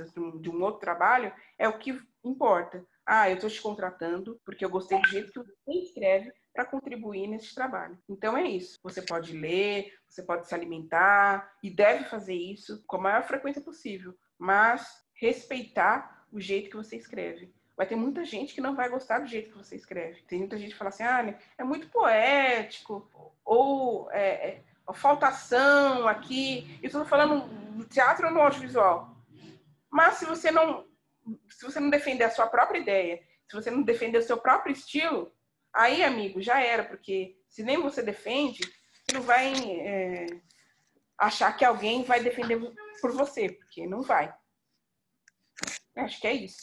de um outro trabalho, é o que importa. Ah, eu estou te contratando porque eu gostei do jeito que você escreve para contribuir nesse trabalho. Então é isso. Você pode ler, você pode se alimentar e deve fazer isso com a maior frequência possível, mas respeitar o jeito que você escreve. Vai ter muita gente que não vai gostar do jeito que você escreve. Tem muita gente que fala assim, ah, é muito poético, ou é, é, falta ação aqui. Eu estou falando no teatro ou no audiovisual. Mas se você não se você não defender a sua própria ideia, se você não defender o seu próprio estilo, aí, amigo, já era, porque se nem você defende, você não vai é, achar que alguém vai defender por você, porque não vai. Acho que é isso.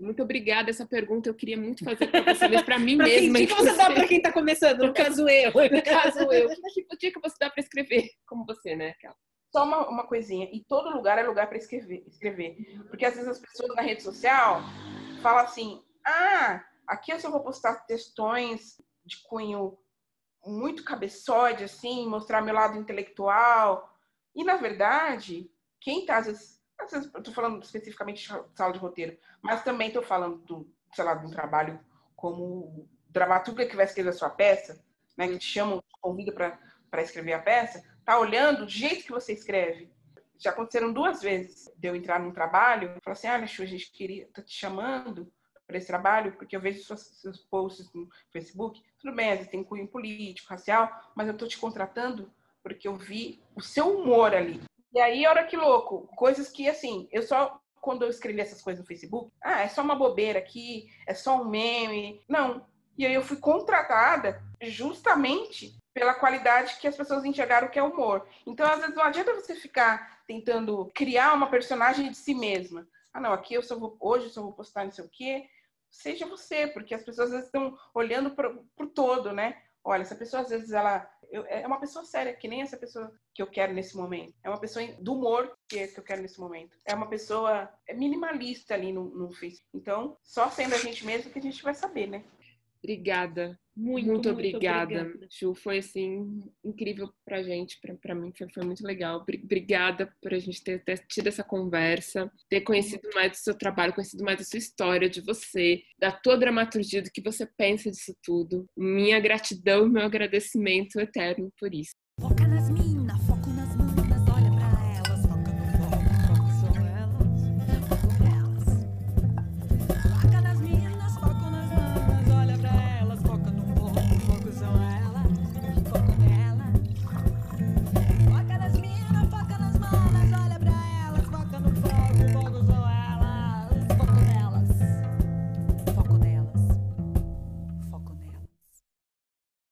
Muito obrigada. Essa pergunta eu queria muito fazer para você, mas para mim Pra mesma. que você dá pra quem tá começando? No caso, eu. No caso, eu. Que tipo de dica você dá para escrever como você, né? Só uma, uma coisinha. E todo lugar é lugar para escrever, escrever. Porque às vezes as pessoas na rede social falam assim: ah, aqui eu só vou postar textões de cunho muito cabeçoide, assim, mostrar meu lado intelectual. E, na verdade, quem tá, às vezes, às vezes eu tô falando especificamente de sala de roteiro, mas também tô falando, do, sei lá, de um trabalho como dramaturga que vai escrever a sua peça, né, que te chamam, convida para escrever a peça, tá olhando do jeito que você escreve. Já aconteceram duas vezes de eu entrar num trabalho e falar assim: olha, Chu, a gente queria, tá te chamando para esse trabalho, porque eu vejo seus, seus posts no Facebook. Tudo bem, às vezes tem cunho político, racial, mas eu tô te contratando porque eu vi o seu humor ali. E aí, olha que louco, coisas que, assim, eu só, quando eu escrevi essas coisas no Facebook, ah, é só uma bobeira aqui, é só um meme. Não. E aí eu fui contratada justamente pela qualidade que as pessoas enxergaram que é humor. Então, às vezes, não adianta você ficar tentando criar uma personagem de si mesma. Ah, não, aqui eu só vou, hoje eu só vou postar não sei o quê, seja você, porque as pessoas vezes estão olhando para todo, né? Olha, essa pessoa às vezes ela eu, é uma pessoa séria, que nem essa pessoa que eu quero nesse momento. É uma pessoa do humor que, que eu quero nesse momento. É uma pessoa minimalista ali no, no Facebook. Então, só sendo a gente mesmo que a gente vai saber, né? Obrigada. Muito, muito, muito obrigada. obrigada. Ju, foi assim incrível pra gente, pra, pra mim foi, foi muito legal. Obrigada por a gente ter, ter, tido essa conversa, ter conhecido mais do seu trabalho, conhecido mais da sua história, de você, da tua dramaturgia, do que você pensa disso tudo. Minha gratidão e meu agradecimento eterno por isso.